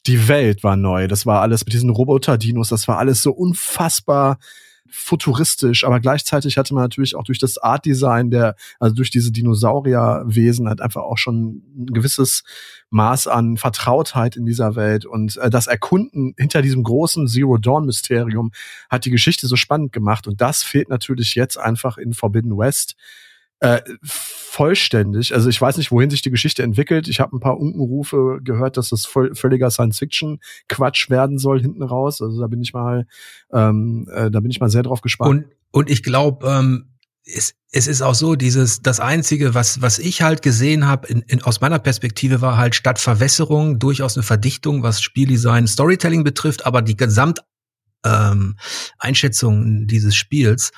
die Welt war neu. Das war alles mit diesen Roboter-Dinos, das war alles so unfassbar futuristisch, aber gleichzeitig hatte man natürlich auch durch das Art-Design der, also durch diese Dinosaurierwesen halt einfach auch schon ein gewisses Maß an Vertrautheit in dieser Welt. Und äh, das Erkunden hinter diesem großen Zero Dawn Mysterium hat die Geschichte so spannend gemacht. Und das fehlt natürlich jetzt einfach in Forbidden West äh, vollständig. Also ich weiß nicht, wohin sich die Geschichte entwickelt. Ich habe ein paar Unkenrufe gehört, dass das voll, völliger Science-Fiction-Quatsch werden soll hinten raus. Also da bin ich mal, ähm, äh, da bin ich mal sehr drauf gespannt. Und, und ich glaube, ähm, es, es ist auch so, dieses, das Einzige, was, was ich halt gesehen habe, in, in, aus meiner Perspektive, war halt statt Verwässerung durchaus eine Verdichtung, was Spieldesign, Storytelling betrifft, aber die Gesamteinschätzung ähm, dieses Spiels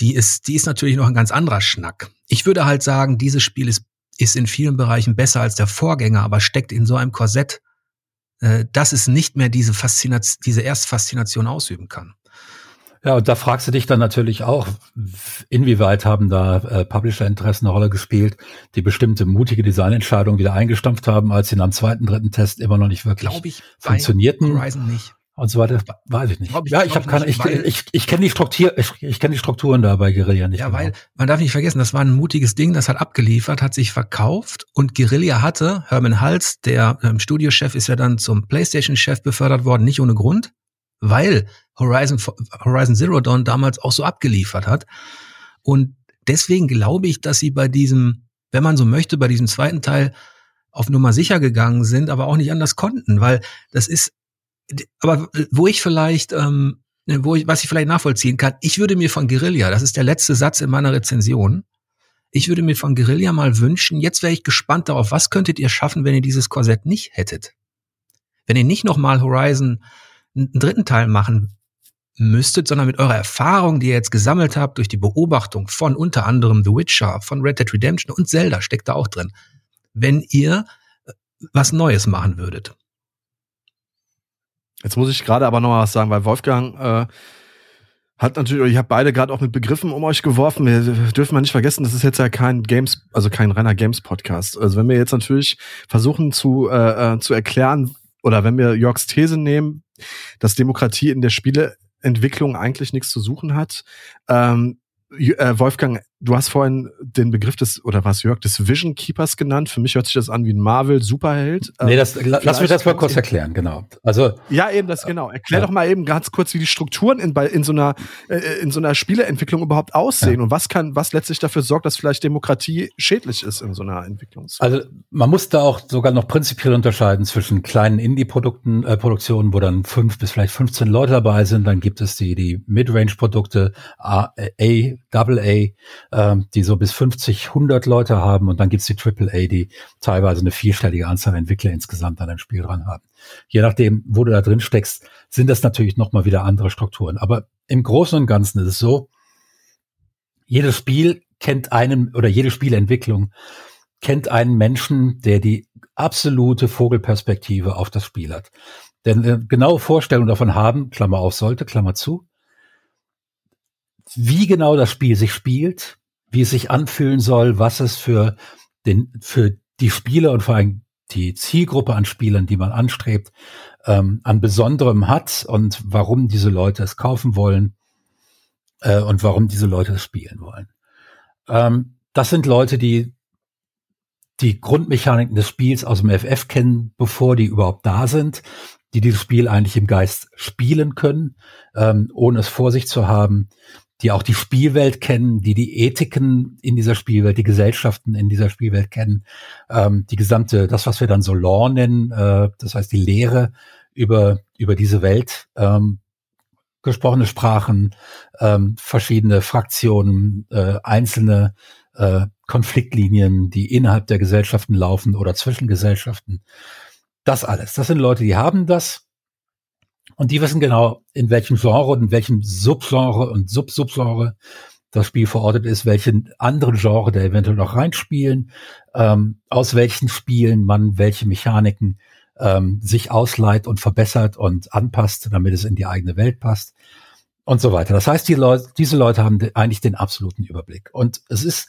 die ist, die ist natürlich noch ein ganz anderer Schnack. Ich würde halt sagen, dieses Spiel ist, ist in vielen Bereichen besser als der Vorgänger, aber steckt in so einem Korsett, äh, dass es nicht mehr diese Faszination, diese Erstfaszination ausüben kann. Ja, und da fragst du dich dann natürlich auch, inwieweit haben da äh, Publisher-Interessen eine Rolle gespielt, die bestimmte mutige Designentscheidungen wieder eingestampft haben, als sie nach dem zweiten, dritten Test immer noch nicht wirklich ich funktionierten. Horizon nicht und so weiter, weiß ich nicht. Ich, ja, ich habe keine, ich, ich, ich, kenne die Struktur, ich, ich kenne die Strukturen da bei Guerilla nicht. Ja, genau. weil man darf nicht vergessen, das war ein mutiges Ding, das hat abgeliefert, hat sich verkauft und Guerilla hatte, Herman Hals, der ähm, Studiochef, ist ja dann zum PlayStation-Chef befördert worden, nicht ohne Grund, weil Horizon, Horizon Zero Dawn damals auch so abgeliefert hat. Und deswegen glaube ich, dass sie bei diesem, wenn man so möchte, bei diesem zweiten Teil auf Nummer sicher gegangen sind, aber auch nicht anders konnten, weil das ist aber wo ich vielleicht, ähm, wo ich, was ich vielleicht nachvollziehen kann, ich würde mir von Guerilla, das ist der letzte Satz in meiner Rezension, ich würde mir von Guerilla mal wünschen, jetzt wäre ich gespannt darauf, was könntet ihr schaffen, wenn ihr dieses Korsett nicht hättet? Wenn ihr nicht nochmal Horizon einen dritten Teil machen müsstet, sondern mit eurer Erfahrung, die ihr jetzt gesammelt habt, durch die Beobachtung von unter anderem The Witcher, von Red Dead Redemption und Zelda steckt da auch drin. Wenn ihr äh, was Neues machen würdet. Jetzt muss ich gerade aber noch mal was sagen, weil Wolfgang äh, hat natürlich, ich habe beide gerade auch mit Begriffen um euch geworfen. Wir dürfen mal nicht vergessen, das ist jetzt ja kein Games, also kein reiner Games-Podcast. Also wenn wir jetzt natürlich versuchen zu, äh, äh, zu erklären, oder wenn wir Jörgs These nehmen, dass Demokratie in der Spieleentwicklung eigentlich nichts zu suchen hat, ähm, äh, Wolfgang, du hast vorhin den Begriff des, oder was Jörg, des Vision Keepers genannt. Für mich hört sich das an wie ein Marvel-Superheld. Nee, das, ähm, lass mich das mal kurz erklären, genau. Also. Ja, eben das, genau. Erklär ja. doch mal eben ganz kurz, wie die Strukturen in, in so einer, äh, in so einer Spieleentwicklung überhaupt aussehen ja. und was kann, was letztlich dafür sorgt, dass vielleicht Demokratie schädlich ist in so einer Entwicklung. Also, man muss da auch sogar noch prinzipiell unterscheiden zwischen kleinen Indie-Produkten, äh, Produktionen, wo dann fünf bis vielleicht 15 Leute dabei sind. Dann gibt es die, die Mid-Range-Produkte, A, A Double A, ähm, die so bis 50, 100 Leute haben und dann gibt's die Triple A, die teilweise eine vierstellige Anzahl Entwickler insgesamt an einem Spiel dran haben. Je nachdem, wo du da drin steckst, sind das natürlich nochmal wieder andere Strukturen. Aber im Großen und Ganzen ist es so, jedes Spiel kennt einen oder jede Spielentwicklung kennt einen Menschen, der die absolute Vogelperspektive auf das Spiel hat. Denn eine genaue Vorstellung davon haben, Klammer auf sollte, Klammer zu, wie genau das Spiel sich spielt, wie es sich anfühlen soll, was es für den, für die Spieler und vor allem die Zielgruppe an Spielern, die man anstrebt, ähm, an Besonderem hat und warum diese Leute es kaufen wollen äh, und warum diese Leute es spielen wollen. Ähm, das sind Leute, die die Grundmechaniken des Spiels aus dem FF kennen, bevor die überhaupt da sind, die dieses Spiel eigentlich im Geist spielen können, ähm, ohne es vor sich zu haben, die auch die Spielwelt kennen, die die Ethiken in dieser Spielwelt, die Gesellschaften in dieser Spielwelt kennen, ähm, die gesamte, das, was wir dann so Law nennen, äh, das heißt die Lehre über, über diese Welt, ähm, gesprochene Sprachen, ähm, verschiedene Fraktionen, äh, einzelne äh, Konfliktlinien, die innerhalb der Gesellschaften laufen oder zwischen Gesellschaften. Das alles. Das sind Leute, die haben das Und die wissen genau, in welchem Genre und in welchem Subgenre und Subsubgenre das Spiel verortet ist, welche anderen Genre da eventuell noch reinspielen, ähm, aus welchen Spielen man welche Mechaniken ähm, sich ausleiht und verbessert und anpasst, damit es in die eigene Welt passt und so weiter. Das heißt, die Leute, diese Leute haben eigentlich den absoluten Überblick. Und es ist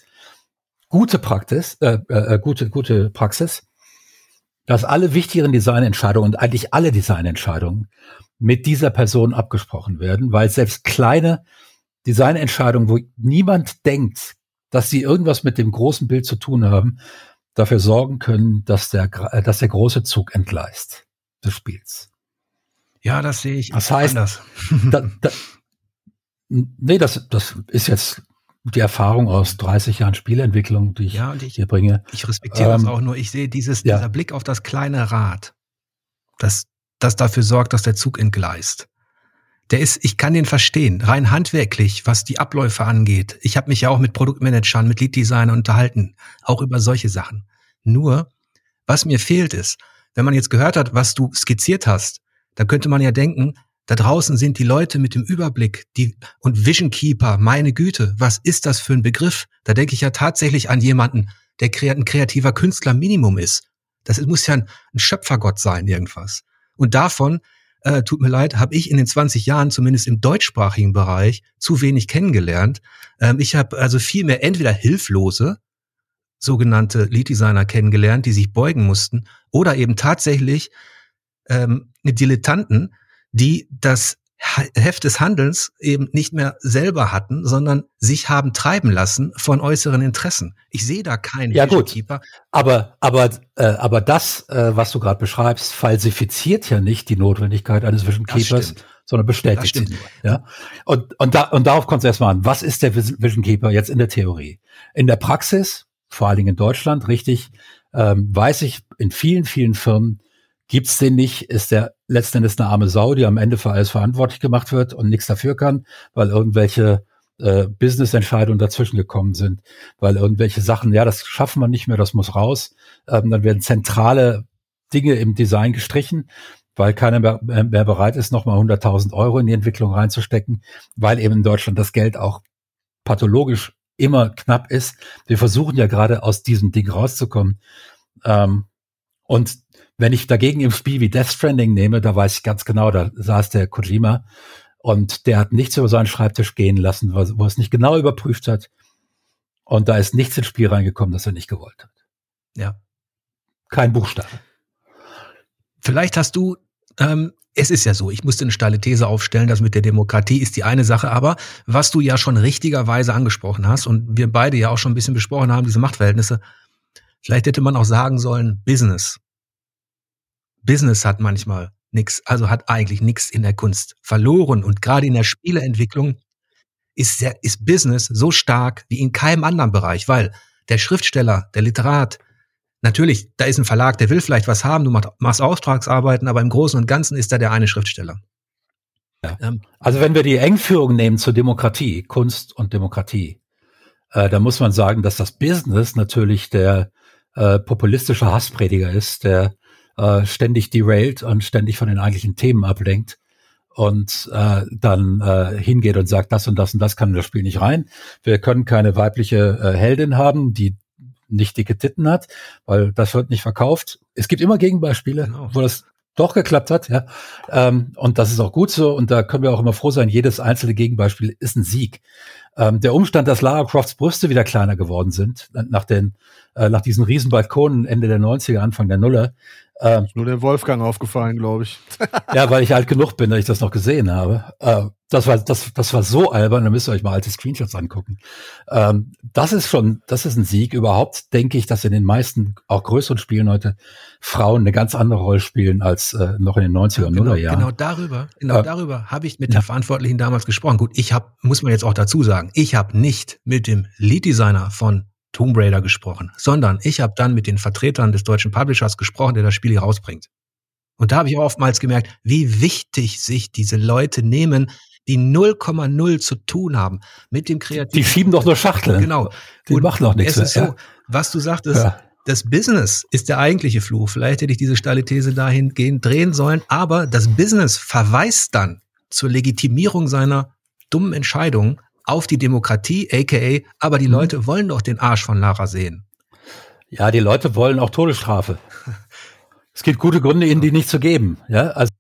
gute Praxis, äh, äh, äh, gute, gute Praxis, dass alle wichtigen Designentscheidungen und eigentlich alle Designentscheidungen mit dieser Person abgesprochen werden, weil selbst kleine Designentscheidungen, wo niemand denkt, dass sie irgendwas mit dem großen Bild zu tun haben, dafür sorgen können, dass der, äh, dass der große Zug entgleist des Spiels. Ja, das sehe ich. Das heißt, anders. da, da, nee, das, das ist jetzt die Erfahrung aus 30 Jahren Spielentwicklung, die ich, ja, ich hier bringe. Ich respektiere ähm, das auch nur. Ich sehe dieses, ja. dieser Blick auf das kleine Rad, das, das dafür sorgt, dass der Zug entgleist. Der ist, ich kann den verstehen, rein handwerklich, was die Abläufe angeht. Ich habe mich ja auch mit Produktmanagern, mit Lead-Designern unterhalten, auch über solche Sachen. Nur, was mir fehlt ist, wenn man jetzt gehört hat, was du skizziert hast, dann könnte man ja denken, da draußen sind die Leute mit dem Überblick, die und Vision Keeper, meine Güte, was ist das für ein Begriff? Da denke ich ja tatsächlich an jemanden, der ein kreativer Künstler Minimum ist. Das muss ja ein, ein Schöpfergott sein, irgendwas. Und davon, äh, tut mir leid, habe ich in den 20 Jahren, zumindest im deutschsprachigen Bereich, zu wenig kennengelernt. Ähm, ich habe also viel mehr entweder hilflose, sogenannte Lead-Designer kennengelernt, die sich beugen mussten, oder eben tatsächlich ähm, Dilettanten, die das Heft des Handelns eben nicht mehr selber hatten, sondern sich haben treiben lassen von äußeren Interessen. Ich sehe da keinen ja, gut. Keeper. Aber aber äh, aber das, äh, was du gerade beschreibst, falsifiziert ja nicht die Notwendigkeit eines Vision Keepers, sondern bestätigt sie. Ja. Und und da und darauf kommt es erstmal an. Was ist der Vision Keeper jetzt in der Theorie? In der Praxis, vor allen Dingen in Deutschland, richtig, ähm, weiß ich in vielen vielen Firmen Gibt's den nicht, ist der letzten Endes eine arme Sau, die am Ende für alles verantwortlich gemacht wird und nichts dafür kann, weil irgendwelche äh, Business-Entscheidungen dazwischen gekommen sind, weil irgendwelche Sachen, ja, das schaffen wir nicht mehr, das muss raus. Ähm, dann werden zentrale Dinge im Design gestrichen, weil keiner mehr, mehr bereit ist, nochmal 100.000 Euro in die Entwicklung reinzustecken, weil eben in Deutschland das Geld auch pathologisch immer knapp ist. Wir versuchen ja gerade aus diesem Ding rauszukommen. Ähm, und wenn ich dagegen im Spiel wie Death Stranding nehme, da weiß ich ganz genau, da saß der Kojima und der hat nichts über seinen Schreibtisch gehen lassen, wo er es nicht genau überprüft hat. Und da ist nichts ins Spiel reingekommen, das er nicht gewollt hat. Ja. Kein Buchstabe. Vielleicht hast du, ähm, es ist ja so, ich musste eine steile These aufstellen, das mit der Demokratie ist die eine Sache, aber was du ja schon richtigerweise angesprochen hast und wir beide ja auch schon ein bisschen besprochen haben, diese Machtverhältnisse, vielleicht hätte man auch sagen sollen, Business. Business hat manchmal nichts, also hat eigentlich nichts in der Kunst verloren. Und gerade in der Spieleentwicklung ist, sehr, ist Business so stark wie in keinem anderen Bereich, weil der Schriftsteller, der Literat, natürlich, da ist ein Verlag, der will vielleicht was haben, du machst Auftragsarbeiten, aber im Großen und Ganzen ist da der eine Schriftsteller. Ja. Ähm, also wenn wir die Engführung nehmen zur Demokratie, Kunst und Demokratie, äh, da muss man sagen, dass das Business natürlich der äh, populistische Hassprediger ist, der äh, ständig derailt und ständig von den eigentlichen Themen ablenkt und äh, dann äh, hingeht und sagt, das und das und das kann in das Spiel nicht rein. Wir können keine weibliche äh, Heldin haben, die nicht dicke Titten hat, weil das wird nicht verkauft. Es gibt immer Gegenbeispiele, genau. wo das doch geklappt hat, ja. Ähm, und das ist auch gut so. Und da können wir auch immer froh sein, jedes einzelne Gegenbeispiel ist ein Sieg. Ähm, der Umstand, dass Lara Crofts Brüste wieder kleiner geworden sind, nach den, äh, nach diesen Riesenbalkonen Ende der 90er, Anfang der Nuller, ähm, nur der Wolfgang aufgefallen, glaube ich. ja, weil ich alt genug bin, dass ich das noch gesehen habe. Äh, das war, das, das war so albern, da müsst ihr euch mal alte Screenshots angucken. Ähm, das ist schon, das ist ein Sieg. Überhaupt denke ich, dass in den meisten, auch größeren Spielen heute, Frauen eine ganz andere Rolle spielen als äh, noch in den 90er und genau, Jahren. Genau darüber, genau äh, darüber habe ich mit ja. der Verantwortlichen damals gesprochen. Gut, ich habe, muss man jetzt auch dazu sagen, ich habe nicht mit dem Lead Designer von Tomb Raider gesprochen, sondern ich habe dann mit den Vertretern des deutschen Publishers gesprochen, der das Spiel hier rausbringt. Und da habe ich auch oftmals gemerkt, wie wichtig sich diese Leute nehmen, die 0,0 zu tun haben mit dem Kreativen. Die schieben doch nur Schachteln. Genau. Die Und machen doch nichts. Es ist so, was du sagtest, ja. das Business ist der eigentliche Fluch. Vielleicht hätte ich diese steile These dahingehend drehen sollen, aber das Business verweist dann zur Legitimierung seiner dummen Entscheidungen auf die Demokratie, aka, aber die mhm. Leute wollen doch den Arsch von Lara sehen. Ja, die Leute wollen auch Todesstrafe. es gibt gute Gründe, ihnen die nicht zu geben. Ja, also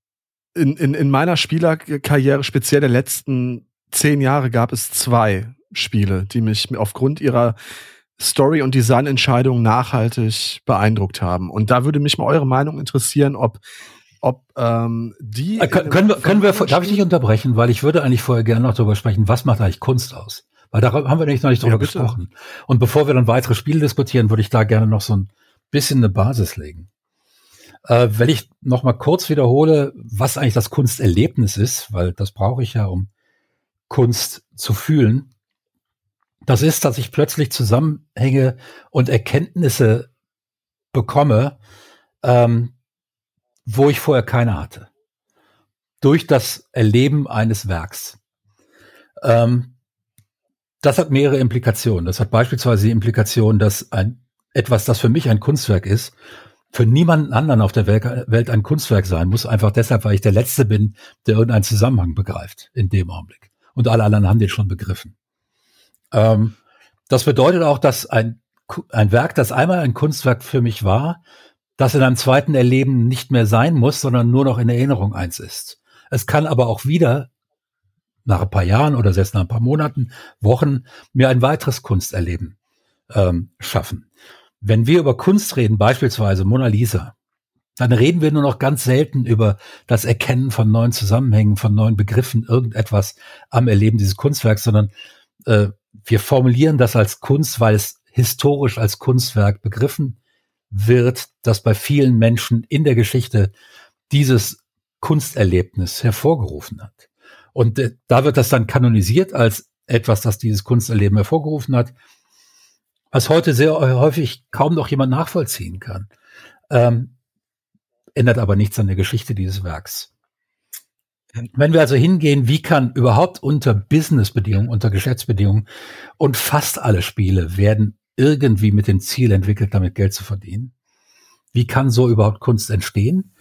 in, in, in meiner Spielerkarriere, speziell der letzten zehn Jahre, gab es zwei Spiele, die mich aufgrund ihrer Story- und Designentscheidungen nachhaltig beeindruckt haben. Und da würde mich mal eure Meinung interessieren, ob ob ähm, die äh, können, können wir können wir darf ich nicht unterbrechen, weil ich würde eigentlich vorher gerne noch darüber sprechen, was macht eigentlich Kunst aus? Weil da haben wir nicht noch nicht drüber ja, gesprochen. Und bevor wir dann weitere Spiele diskutieren, würde ich da gerne noch so ein bisschen eine Basis legen. Äh, wenn ich noch mal kurz wiederhole, was eigentlich das Kunsterlebnis ist, weil das brauche ich ja, um Kunst zu fühlen, das ist, dass ich plötzlich Zusammenhänge und Erkenntnisse bekomme, ähm, wo ich vorher keine hatte. Durch das Erleben eines Werks. Ähm, das hat mehrere Implikationen. Das hat beispielsweise die Implikation, dass ein, etwas, das für mich ein Kunstwerk ist, für niemanden anderen auf der Welt ein Kunstwerk sein muss, einfach deshalb, weil ich der Letzte bin, der irgendeinen Zusammenhang begreift in dem Augenblick. Und alle anderen haben den schon begriffen. Ähm, das bedeutet auch, dass ein, ein Werk, das einmal ein Kunstwerk für mich war, das in einem zweiten Erleben nicht mehr sein muss, sondern nur noch in Erinnerung eins ist. Es kann aber auch wieder nach ein paar Jahren oder selbst nach ein paar Monaten, Wochen mir ein weiteres Kunsterleben ähm, schaffen. Wenn wir über Kunst reden, beispielsweise Mona Lisa, dann reden wir nur noch ganz selten über das Erkennen von neuen Zusammenhängen, von neuen Begriffen, irgendetwas am Erleben dieses Kunstwerks, sondern äh, wir formulieren das als Kunst, weil es historisch als Kunstwerk begriffen wird, das bei vielen Menschen in der Geschichte dieses Kunsterlebnis hervorgerufen hat. Und äh, da wird das dann kanonisiert als etwas, das dieses Kunsterleben hervorgerufen hat, was heute sehr häufig kaum noch jemand nachvollziehen kann. Ähm, ändert aber nichts an der Geschichte dieses Werks. Wenn wir also hingehen, wie kann überhaupt unter Businessbedingungen, unter Geschäftsbedingungen und fast alle Spiele werden irgendwie mit dem Ziel entwickelt, damit Geld zu verdienen. Wie kann so überhaupt Kunst entstehen?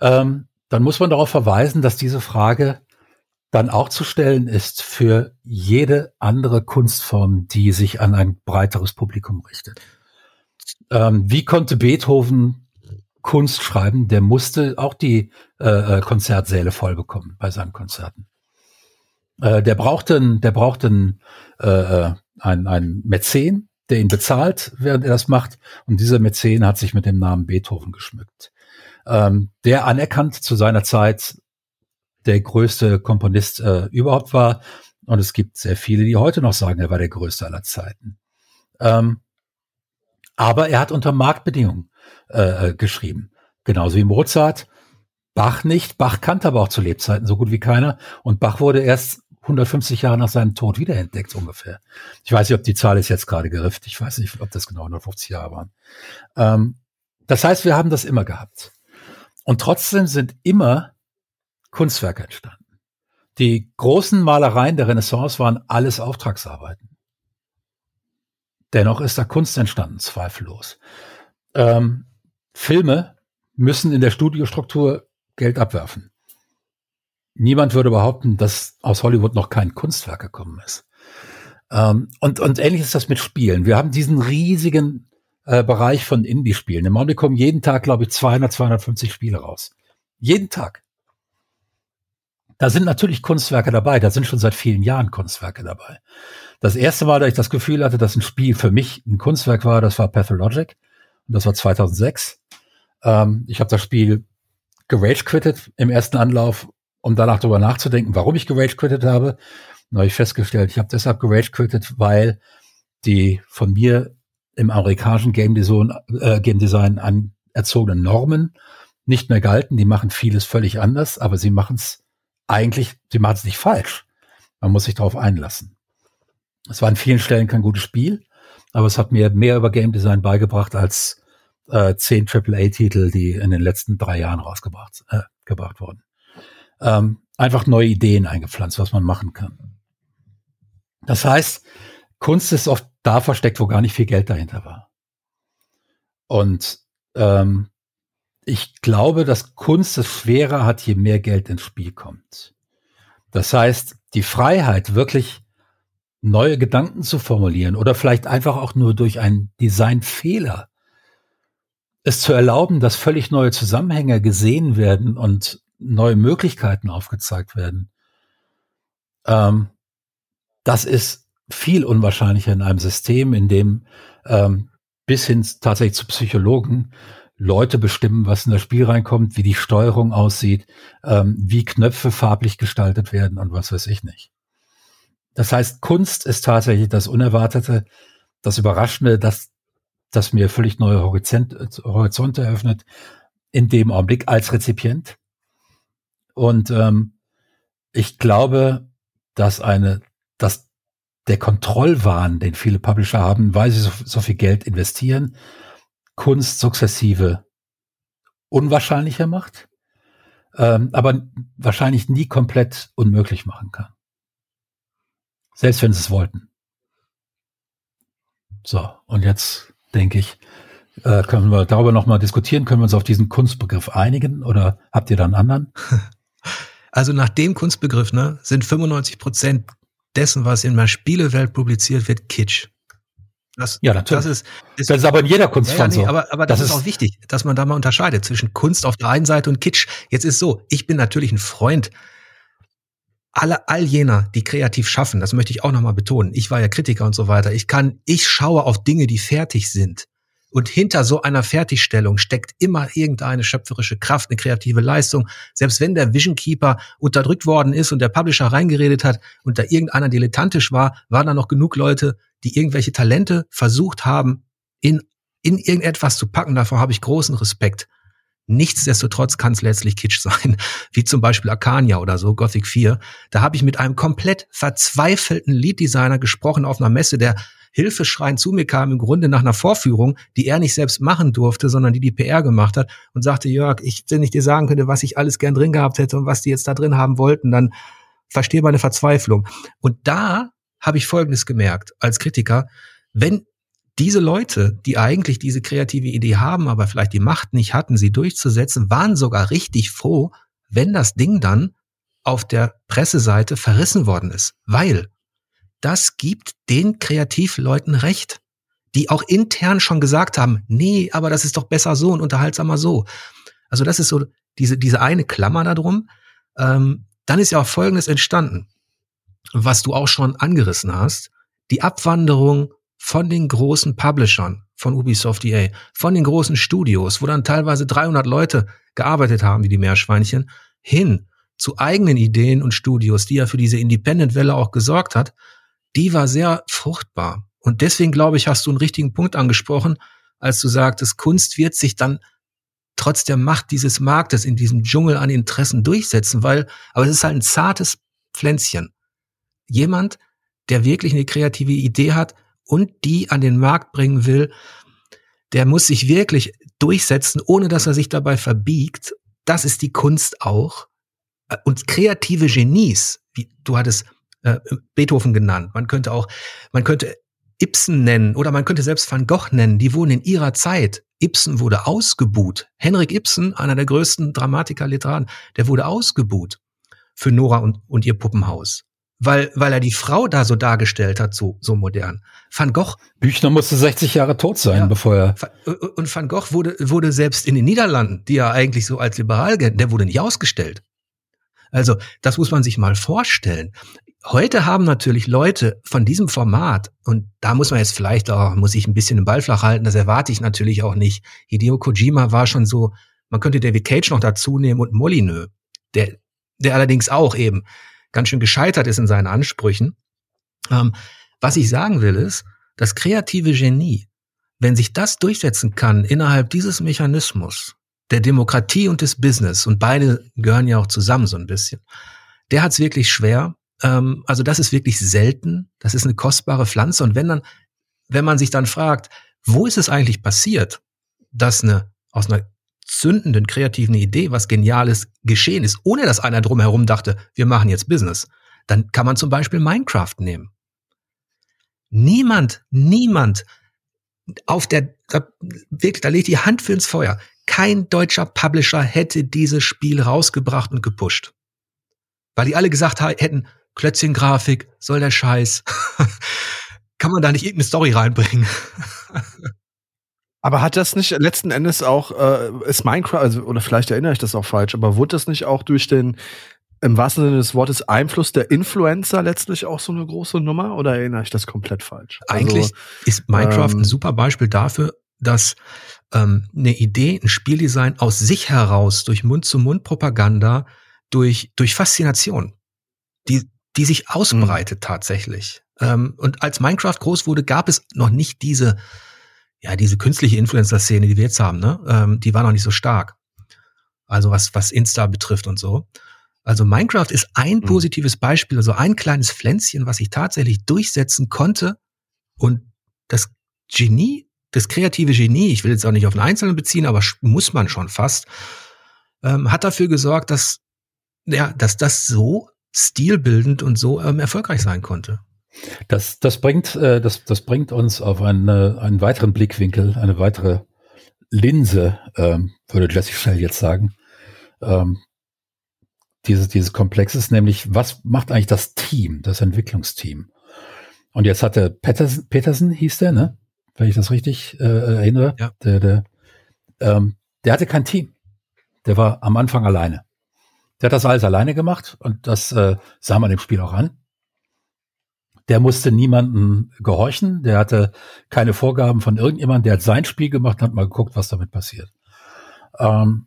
Ähm, dann muss man darauf verweisen, dass diese Frage dann auch zu stellen ist für jede andere Kunstform, die sich an ein breiteres Publikum richtet. Ähm, wie konnte Beethoven Kunst schreiben, der musste auch die äh, äh, Konzertsäle voll bekommen bei seinen Konzerten. Äh, der brauchte, der brauchte einen, äh, einen, einen Mäzen, der ihn bezahlt, während er das macht. Und dieser Mäzen hat sich mit dem Namen Beethoven geschmückt. Ähm, der anerkannt zu seiner Zeit der größte Komponist äh, überhaupt war. Und es gibt sehr viele, die heute noch sagen, er war der größte aller Zeiten. Ähm, aber er hat unter Marktbedingungen äh, äh, geschrieben. Genauso wie Mozart. Bach nicht. Bach kannte aber auch zu Lebzeiten so gut wie keiner. Und Bach wurde erst 150 Jahre nach seinem Tod wiederentdeckt ungefähr. Ich weiß nicht, ob die Zahl ist jetzt gerade gerifft. Ich weiß nicht, ob das genau 150 Jahre waren. Ähm, das heißt, wir haben das immer gehabt. Und trotzdem sind immer Kunstwerke entstanden. Die großen Malereien der Renaissance waren alles Auftragsarbeiten. Dennoch ist da Kunst entstanden, zweifellos. Ähm, Filme müssen in der Studiostruktur Geld abwerfen. Niemand würde behaupten, dass aus Hollywood noch kein Kunstwerk gekommen ist. Ähm, und, und ähnlich ist das mit Spielen. Wir haben diesen riesigen äh, Bereich von Indie-Spielen. Im Augenblick kommen jeden Tag, glaube ich, 200, 250 Spiele raus. Jeden Tag. Da sind natürlich Kunstwerke dabei. Da sind schon seit vielen Jahren Kunstwerke dabei. Das erste Mal, da ich das Gefühl hatte, dass ein Spiel für mich ein Kunstwerk war, das war Pathologic. Und das war 2006. Ähm, ich habe das Spiel gerage quittet im ersten Anlauf, um danach darüber nachzudenken, warum ich gerage quittet habe. Und habe ich festgestellt, ich habe deshalb gerage quittet, weil die von mir im amerikanischen Game Design, äh, Game Design anerzogenen Normen nicht mehr galten. Die machen vieles völlig anders, aber sie machen es eigentlich, sie machen es nicht falsch. Man muss sich darauf einlassen. Es war an vielen Stellen kein gutes Spiel, aber es hat mir mehr über Game Design beigebracht als äh, zehn AAA-Titel, die in den letzten drei Jahren rausgebracht äh, gebracht wurden. Ähm, einfach neue Ideen eingepflanzt, was man machen kann. Das heißt, Kunst ist oft da versteckt, wo gar nicht viel Geld dahinter war. Und ähm, ich glaube, dass Kunst es schwerer hat, je mehr Geld ins Spiel kommt. Das heißt, die Freiheit, wirklich neue Gedanken zu formulieren oder vielleicht einfach auch nur durch einen Designfehler es zu erlauben, dass völlig neue Zusammenhänge gesehen werden und neue Möglichkeiten aufgezeigt werden. Ähm, das ist viel unwahrscheinlicher in einem System, in dem ähm, bis hin tatsächlich zu Psychologen Leute bestimmen, was in das Spiel reinkommt, wie die Steuerung aussieht, ähm, wie Knöpfe farblich gestaltet werden und was weiß ich nicht. Das heißt, Kunst ist tatsächlich das Unerwartete, das Überraschende, das, das mir völlig neue Horizont, Horizonte eröffnet, in dem Augenblick als Rezipient. Und ähm, ich glaube, dass eine, dass der Kontrollwahn, den viele Publisher haben, weil sie so, so viel Geld investieren, Kunst sukzessive unwahrscheinlicher macht, ähm, aber wahrscheinlich nie komplett unmöglich machen kann. Selbst wenn sie es wollten. So, und jetzt denke ich, äh, können wir darüber nochmal diskutieren, können wir uns auf diesen Kunstbegriff einigen oder habt ihr da einen anderen? Also nach dem Kunstbegriff ne, sind 95 Prozent dessen, was in der Spielewelt publiziert wird, Kitsch. Das, ja, natürlich. Das ist, ist, das ist aber in jeder Kunstform ja, ja, nee, so. Aber, aber das, das ist, auch wichtig, dass man da mal unterscheidet zwischen Kunst auf der einen Seite und Kitsch. Jetzt ist so, ich bin natürlich ein Freund aller, all jener, die kreativ schaffen. Das möchte ich auch nochmal betonen. Ich war ja Kritiker und so weiter. Ich kann, ich schaue auf Dinge, die fertig sind. Und hinter so einer Fertigstellung steckt immer irgendeine schöpferische Kraft, eine kreative Leistung. Selbst wenn der Vision Keeper unterdrückt worden ist und der Publisher reingeredet hat und da irgendeiner dilettantisch war, waren da noch genug Leute, die irgendwelche Talente versucht haben, in, in irgendetwas zu packen. Davor habe ich großen Respekt. Nichtsdestotrotz kann es letztlich Kitsch sein, wie zum Beispiel Arcania oder so, Gothic 4. Da habe ich mit einem komplett verzweifelten Lead-Designer gesprochen auf einer Messe, der hilfeschreiend zu mir kam, im Grunde nach einer Vorführung, die er nicht selbst machen durfte, sondern die die PR gemacht hat und sagte, Jörg, ich, wenn ich dir sagen könnte, was ich alles gern drin gehabt hätte und was die jetzt da drin haben wollten, dann verstehe meine Verzweiflung. Und da habe ich Folgendes gemerkt als Kritiker, wenn diese Leute, die eigentlich diese kreative Idee haben, aber vielleicht die Macht nicht hatten, sie durchzusetzen, waren sogar richtig froh, wenn das Ding dann auf der Presseseite verrissen worden ist, weil das gibt den Kreativleuten recht, die auch intern schon gesagt haben, nee, aber das ist doch besser so und unterhaltsamer so. Also das ist so diese, diese eine Klammer darum. Ähm, dann ist ja auch Folgendes entstanden, was du auch schon angerissen hast, die Abwanderung von den großen Publishern von Ubisoft EA, von den großen Studios, wo dann teilweise 300 Leute gearbeitet haben wie die Meerschweinchen, hin zu eigenen Ideen und Studios, die ja für diese Independent-Welle auch gesorgt hat, die war sehr fruchtbar. Und deswegen glaube ich, hast du einen richtigen Punkt angesprochen, als du sagtest, Kunst wird sich dann trotz der Macht dieses Marktes in diesem Dschungel an Interessen durchsetzen, weil, aber es ist halt ein zartes Pflänzchen. Jemand, der wirklich eine kreative Idee hat, und die an den Markt bringen will, der muss sich wirklich durchsetzen, ohne dass er sich dabei verbiegt. Das ist die Kunst auch. Und kreative Genies, wie du hattest äh, Beethoven genannt, man könnte auch, man könnte Ibsen nennen oder man könnte selbst Van Gogh nennen, die wurden in ihrer Zeit. Ibsen wurde ausgebuht. Henrik Ibsen, einer der größten Dramatiker, Literaten, der wurde ausgebuht für Nora und, und ihr Puppenhaus weil, weil er die Frau da so dargestellt hat, so, so modern. Van Gogh. Büchner musste 60 Jahre tot sein, ja, bevor er. Und Van Gogh wurde, wurde selbst in den Niederlanden, die ja eigentlich so als liberal gelten, der wurde nicht ausgestellt. Also, das muss man sich mal vorstellen. Heute haben natürlich Leute von diesem Format, und da muss man jetzt vielleicht auch, muss ich ein bisschen den Ball flach halten, das erwarte ich natürlich auch nicht. Hideo Kojima war schon so, man könnte David Cage noch dazu nehmen und Molyneux, der, der allerdings auch eben ganz schön gescheitert ist in seinen Ansprüchen. Ähm, was ich sagen will ist, das kreative Genie, wenn sich das durchsetzen kann innerhalb dieses Mechanismus der Demokratie und des Business, und beide gehören ja auch zusammen so ein bisschen, der hat es wirklich schwer. Ähm, also das ist wirklich selten. Das ist eine kostbare Pflanze. Und wenn dann, wenn man sich dann fragt, wo ist es eigentlich passiert, dass eine aus einer zündenden, kreativen Idee, was Geniales geschehen ist, ohne dass einer drumherum dachte, wir machen jetzt Business, dann kann man zum Beispiel Minecraft nehmen. Niemand, niemand auf der, da, wirklich, da legt die Hand für ins Feuer. Kein deutscher Publisher hätte dieses Spiel rausgebracht und gepusht. Weil die alle gesagt hätten, Klötzchen-Grafik, soll der Scheiß. Kann man da nicht irgendeine Story reinbringen? Aber hat das nicht letzten Endes auch, äh, ist Minecraft, also, oder vielleicht erinnere ich das auch falsch, aber wurde das nicht auch durch den, im wahrsten Sinne des Wortes, Einfluss der Influencer letztlich auch so eine große Nummer? Oder erinnere ich das komplett falsch? Eigentlich also, ist Minecraft ähm, ein super Beispiel dafür, dass ähm, eine Idee, ein Spieldesign aus sich heraus durch Mund-zu-Mund-Propaganda, durch, durch Faszination, die, die sich ausbreitet mhm. tatsächlich. Ähm, und als Minecraft groß wurde, gab es noch nicht diese, ja, diese künstliche Influencer-Szene, die wir jetzt haben, ne? Ähm, die war noch nicht so stark. Also was, was Insta betrifft und so. Also Minecraft ist ein mhm. positives Beispiel, also ein kleines Pflänzchen, was sich tatsächlich durchsetzen konnte und das Genie, das kreative Genie, ich will jetzt auch nicht auf einen Einzelnen beziehen, aber muss man schon fast, ähm, hat dafür gesorgt, dass, ja, dass das so stilbildend und so ähm, erfolgreich sein konnte. Das, das, bringt, äh, das, das bringt uns auf eine, einen weiteren Blickwinkel, eine weitere Linse, ähm, würde Jesse Shell jetzt sagen, ähm, dieses, dieses Komplexes, nämlich was macht eigentlich das Team, das Entwicklungsteam? Und jetzt hatte Peterson, Peterson hieß der, ne? Wenn ich das richtig äh, erinnere, ja. der, der, ähm, der hatte kein Team. Der war am Anfang alleine. Der hat das alles alleine gemacht und das äh, sah man im Spiel auch an. Der musste niemanden gehorchen, der hatte keine Vorgaben von irgendjemandem, der hat sein Spiel gemacht und hat mal geguckt, was damit passiert. Ähm,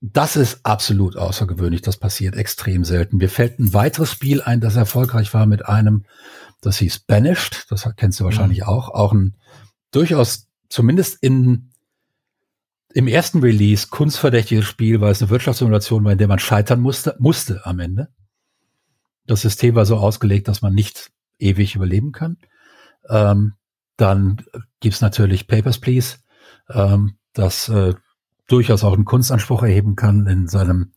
das ist absolut außergewöhnlich, das passiert extrem selten. Mir fällt ein weiteres Spiel ein, das erfolgreich war mit einem, das hieß Banished, das kennst du wahrscheinlich mhm. auch, auch ein durchaus zumindest in im ersten Release kunstverdächtiges Spiel, weil es eine Wirtschaftssimulation war, in der man scheitern musste, musste am Ende. Das System war so ausgelegt, dass man nicht ewig überleben kann. Ähm, dann gibt's natürlich Papers, Please, ähm, das äh, durchaus auch einen Kunstanspruch erheben kann in seinem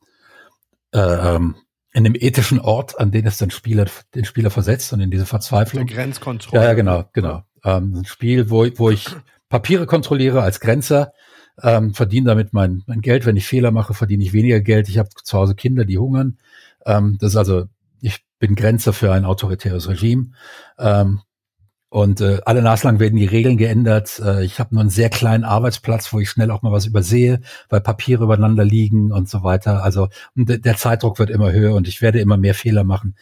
äh, ähm, in dem ethischen Ort, an den es den Spieler, den Spieler versetzt und in diese Verzweiflung. Die Grenzkontrolle. Ja, ja genau, genau. Ähm, ein Spiel, wo, wo ich Papiere kontrolliere als Grenzer, ähm, verdiene damit mein, mein Geld. Wenn ich Fehler mache, verdiene ich weniger Geld. Ich habe zu Hause Kinder, die hungern. Ähm, das ist also ich bin Grenzer für ein autoritäres Regime. Ähm, und äh, alle naslang werden die Regeln geändert. Äh, ich habe nur einen sehr kleinen Arbeitsplatz, wo ich schnell auch mal was übersehe, weil Papiere übereinander liegen und so weiter. Also der Zeitdruck wird immer höher und ich werde immer mehr Fehler machen.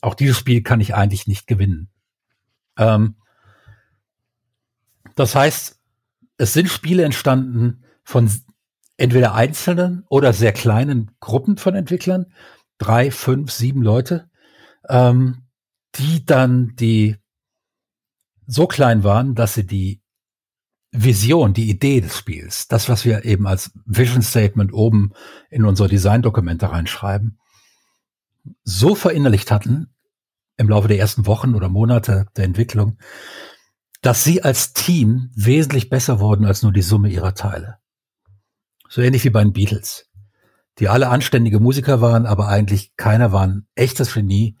Auch dieses Spiel kann ich eigentlich nicht gewinnen. Ähm, das heißt, es sind Spiele entstanden von entweder einzelnen oder sehr kleinen Gruppen von Entwicklern, drei, fünf, sieben Leute, ähm, die dann die so klein waren, dass sie die Vision, die Idee des Spiels, das, was wir eben als Vision Statement oben in unsere Designdokumente reinschreiben, so verinnerlicht hatten im Laufe der ersten Wochen oder Monate der Entwicklung, dass sie als Team wesentlich besser wurden als nur die Summe ihrer Teile. So ähnlich wie bei den Beatles die alle anständige Musiker waren, aber eigentlich keiner war ein echtes Genie.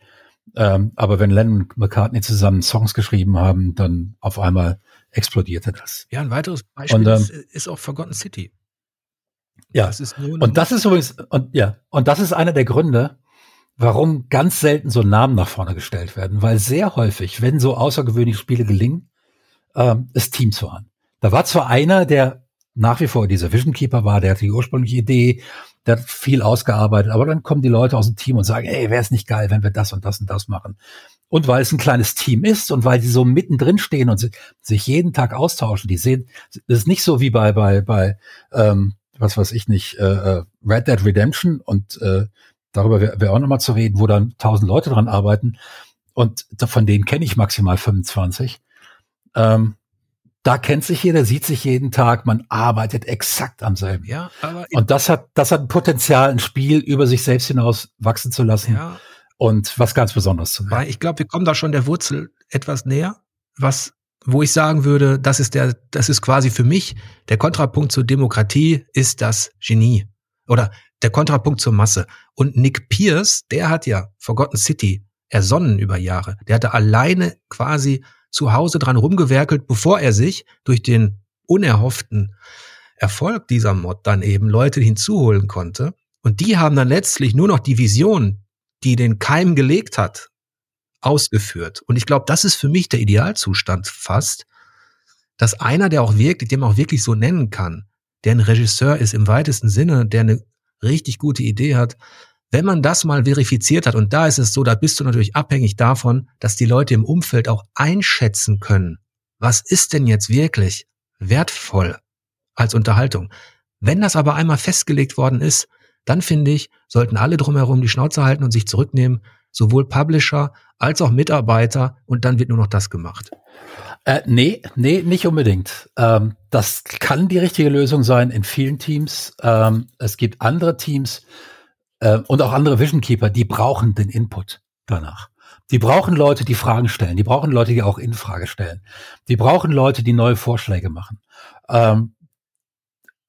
Ähm, aber wenn Lennon und McCartney zusammen Songs geschrieben haben, dann auf einmal explodierte das. Ja, ein weiteres Beispiel und, ähm, ist, ist, auch Forgotten City. Ja, das und das ist übrigens, und ja, und das ist einer der Gründe, warum ganz selten so Namen nach vorne gestellt werden, weil sehr häufig, wenn so außergewöhnliche Spiele gelingen, ähm, es Teams waren. Da war zwar einer, der nach wie vor dieser Vision Keeper war, der hatte die ursprüngliche Idee, der hat viel ausgearbeitet, aber dann kommen die Leute aus dem Team und sagen, ey, wäre es nicht geil, wenn wir das und das und das machen. Und weil es ein kleines Team ist und weil die so mittendrin stehen und sich jeden Tag austauschen, die sehen, das ist nicht so wie bei, bei, bei, ähm, was weiß ich nicht, äh, äh Red Dead Redemption und äh, darüber wäre wär auch nochmal zu reden, wo dann tausend Leute dran arbeiten und von denen kenne ich maximal 25. Ähm, da kennt sich jeder, sieht sich jeden Tag, man arbeitet exakt am selben. Ja, aber und das hat, das hat ein Potenzial, ein Spiel über sich selbst hinaus wachsen zu lassen ja, und was ganz Besonderes zu werden. Ich glaube, wir kommen da schon der Wurzel etwas näher, was, wo ich sagen würde, das ist der, das ist quasi für mich der Kontrapunkt zur Demokratie ist das Genie oder der Kontrapunkt zur Masse. Und Nick Pierce, der hat ja Forgotten City ersonnen über Jahre. Der hatte alleine quasi zu Hause dran rumgewerkelt, bevor er sich durch den unerhofften Erfolg dieser Mod dann eben Leute hinzuholen konnte. Und die haben dann letztlich nur noch die Vision, die den Keim gelegt hat, ausgeführt. Und ich glaube, das ist für mich der Idealzustand fast, dass einer, der auch wirklich, dem auch wirklich so nennen kann, der ein Regisseur ist im weitesten Sinne, der eine richtig gute Idee hat, wenn man das mal verifiziert hat, und da ist es so, da bist du natürlich abhängig davon, dass die Leute im Umfeld auch einschätzen können, was ist denn jetzt wirklich wertvoll als Unterhaltung. Wenn das aber einmal festgelegt worden ist, dann finde ich, sollten alle drumherum die Schnauze halten und sich zurücknehmen, sowohl Publisher als auch Mitarbeiter, und dann wird nur noch das gemacht. Äh, nee, nee, nicht unbedingt. Ähm, das kann die richtige Lösung sein in vielen Teams. Ähm, es gibt andere Teams äh, und auch andere Vision Keeper, die brauchen den Input danach. Die brauchen Leute, die Fragen stellen. Die brauchen Leute, die auch in Frage stellen. Die brauchen Leute, die neue Vorschläge machen. Ähm,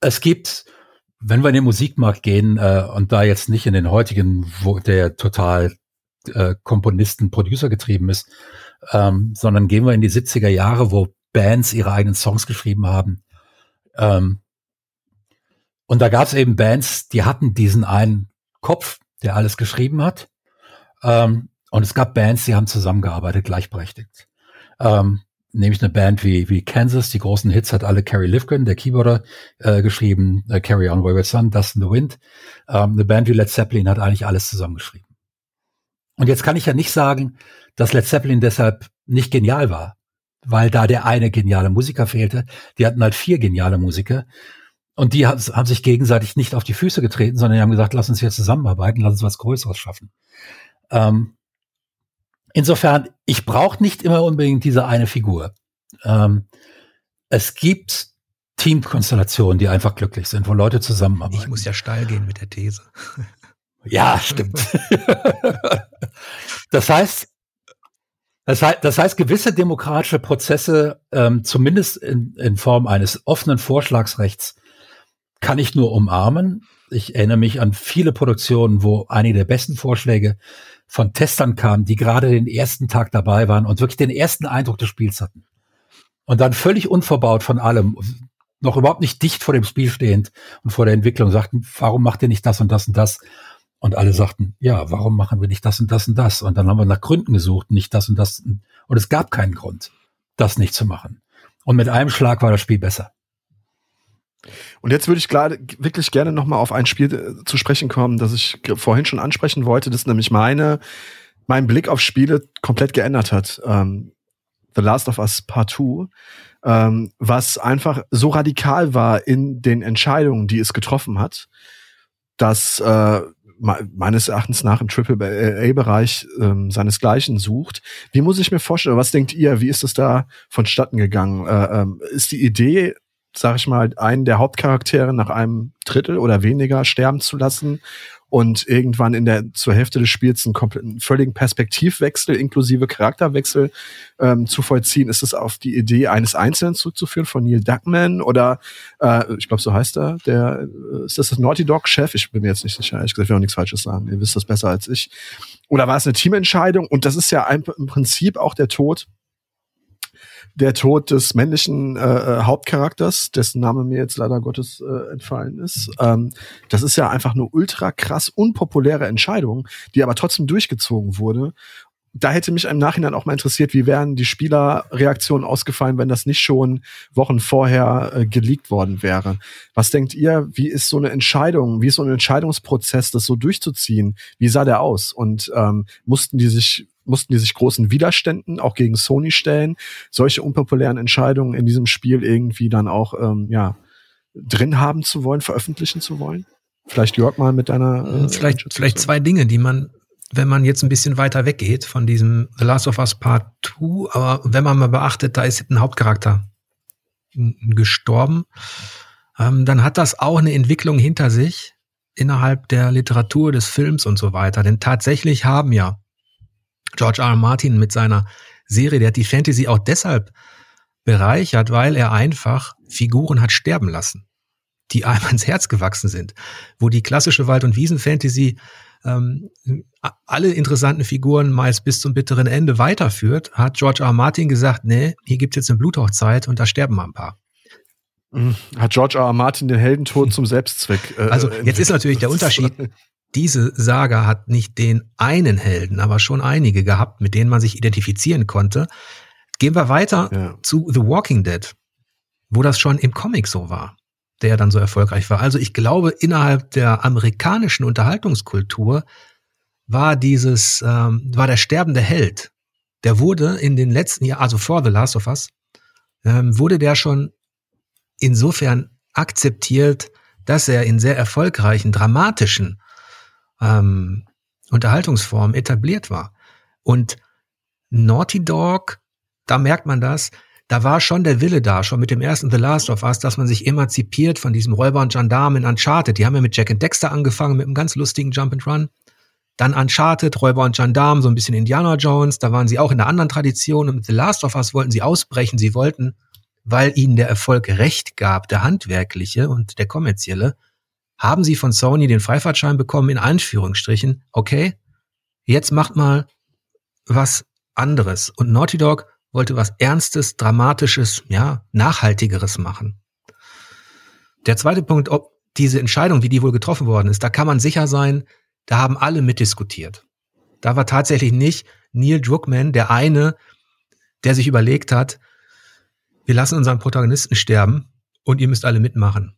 es gibt, wenn wir in den Musikmarkt gehen äh, und da jetzt nicht in den heutigen, wo der total äh, Komponisten, Producer getrieben ist, ähm, sondern gehen wir in die 70er Jahre, wo Bands ihre eigenen Songs geschrieben haben. Ähm, und da gab es eben Bands, die hatten diesen einen Kopf, der alles geschrieben hat. Ähm, und es gab Bands, die haben zusammengearbeitet, gleichberechtigt. Ähm, nämlich eine Band wie, wie Kansas, die großen Hits hat alle Carrie Livgren, der Keyboarder, äh, geschrieben, äh, Carry On Wayward Son, Dust in the Wind. Ähm, eine Band wie Led Zeppelin hat eigentlich alles zusammengeschrieben. Und jetzt kann ich ja nicht sagen, dass Led Zeppelin deshalb nicht genial war, weil da der eine geniale Musiker fehlte. Die hatten halt vier geniale Musiker. Und die haben, haben sich gegenseitig nicht auf die Füße getreten, sondern die haben gesagt, lass uns hier zusammenarbeiten, lass uns was Größeres schaffen. Ähm, insofern, ich brauche nicht immer unbedingt diese eine Figur. Ähm, es gibt Teamkonstellationen, die einfach glücklich sind, wo Leute zusammenarbeiten. Ich muss ja steil gehen mit der These. Ja, stimmt. das heißt, das heißt, das heißt, gewisse demokratische Prozesse, ähm, zumindest in, in Form eines offenen Vorschlagsrechts, kann ich nur umarmen. Ich erinnere mich an viele Produktionen, wo einige der besten Vorschläge von Testern kamen, die gerade den ersten Tag dabei waren und wirklich den ersten Eindruck des Spiels hatten. Und dann völlig unverbaut von allem, noch überhaupt nicht dicht vor dem Spiel stehend und vor der Entwicklung sagten, warum macht ihr nicht das und das und das? Und alle sagten, ja, warum machen wir nicht das und das und das? Und dann haben wir nach Gründen gesucht, nicht das und das. Und es gab keinen Grund, das nicht zu machen. Und mit einem Schlag war das Spiel besser. Und jetzt würde ich gerade wirklich gerne noch mal auf ein Spiel äh, zu sprechen kommen, das ich vorhin schon ansprechen wollte, das nämlich meine, mein Blick auf Spiele komplett geändert hat. Ähm, The Last of Us Part 2, ähm, was einfach so radikal war in den Entscheidungen, die es getroffen hat, dass äh, meines Erachtens nach im Triple-A-Bereich ähm, seinesgleichen sucht. Wie muss ich mir vorstellen, was denkt ihr, wie ist es da vonstatten gegangen? Äh, ähm, ist die Idee, sag ich mal, einen der Hauptcharaktere nach einem Drittel oder weniger sterben zu lassen und irgendwann in der zur Hälfte des Spiels einen kompletten völligen Perspektivwechsel inklusive Charakterwechsel ähm, zu vollziehen. Ist es auf die Idee eines Einzelnen zurückzuführen von Neil Duckman oder äh, ich glaube so heißt er, der äh, ist das das Naughty Dog Chef? Ich bin mir jetzt nicht sicher. Ich will auch nichts Falsches sagen. Ihr wisst das besser als ich. Oder war es eine Teamentscheidung? Und das ist ja ein, im Prinzip auch der Tod der Tod des männlichen äh, äh, Hauptcharakters, dessen Name mir jetzt leider Gottes äh, entfallen ist. Ähm, das ist ja einfach eine ultra krass unpopuläre Entscheidung, die aber trotzdem durchgezogen wurde. Da hätte mich im Nachhinein auch mal interessiert, wie wären die Spielerreaktionen ausgefallen, wenn das nicht schon Wochen vorher äh, geleakt worden wäre. Was denkt ihr, wie ist so eine Entscheidung, wie ist so ein Entscheidungsprozess, das so durchzuziehen? Wie sah der aus? Und ähm, mussten die sich mussten die sich großen Widerständen auch gegen Sony stellen, solche unpopulären Entscheidungen in diesem Spiel irgendwie dann auch ähm, ja drin haben zu wollen, veröffentlichen zu wollen? Vielleicht Jörg mal mit deiner äh, vielleicht vielleicht zwei Dinge, die man wenn man jetzt ein bisschen weiter weggeht von diesem The Last of Us Part 2, aber wenn man mal beachtet, da ist ein Hauptcharakter gestorben, ähm, dann hat das auch eine Entwicklung hinter sich innerhalb der Literatur des Films und so weiter. Denn tatsächlich haben ja George R. R. Martin mit seiner Serie, der hat die Fantasy auch deshalb bereichert, weil er einfach Figuren hat sterben lassen, die einem ins Herz gewachsen sind. Wo die klassische Wald- und Wiesen-Fantasy ähm, alle interessanten Figuren meist bis zum bitteren Ende weiterführt, hat George R. R. Martin gesagt, nee, hier gibt's jetzt eine Bluthochzeit und da sterben mal ein paar. Mhm. Hat George R. R. Martin den Heldentod zum Selbstzweck? Äh, also jetzt ist natürlich der Unterschied. Diese Saga hat nicht den einen Helden, aber schon einige gehabt, mit denen man sich identifizieren konnte. Gehen wir weiter ja. zu The Walking Dead, wo das schon im Comic so war der dann so erfolgreich war. Also ich glaube, innerhalb der amerikanischen Unterhaltungskultur war dieses, ähm, war der sterbende Held, der wurde in den letzten Jahren, also vor The Last of Us, ähm, wurde der schon insofern akzeptiert, dass er in sehr erfolgreichen, dramatischen ähm, Unterhaltungsformen etabliert war. Und Naughty Dog, da merkt man das, da war schon der Wille da, schon mit dem ersten The Last of Us, dass man sich emanzipiert von diesem Räuber und Gendarmen in Uncharted. Die haben ja mit Jack and Dexter angefangen, mit einem ganz lustigen Jump and Run. Dann Uncharted, Räuber und Gendarm, so ein bisschen Indiana Jones. Da waren sie auch in einer anderen Tradition. Und mit The Last of Us wollten sie ausbrechen. Sie wollten, weil ihnen der Erfolg recht gab, der handwerkliche und der kommerzielle, haben sie von Sony den Freifahrtschein bekommen, in Anführungsstrichen. Okay, jetzt macht mal was anderes. Und Naughty Dog wollte was Ernstes, Dramatisches, ja, Nachhaltigeres machen. Der zweite Punkt, ob diese Entscheidung, wie die wohl getroffen worden ist, da kann man sicher sein, da haben alle mitdiskutiert. Da war tatsächlich nicht Neil Druckmann der eine, der sich überlegt hat, wir lassen unseren Protagonisten sterben und ihr müsst alle mitmachen.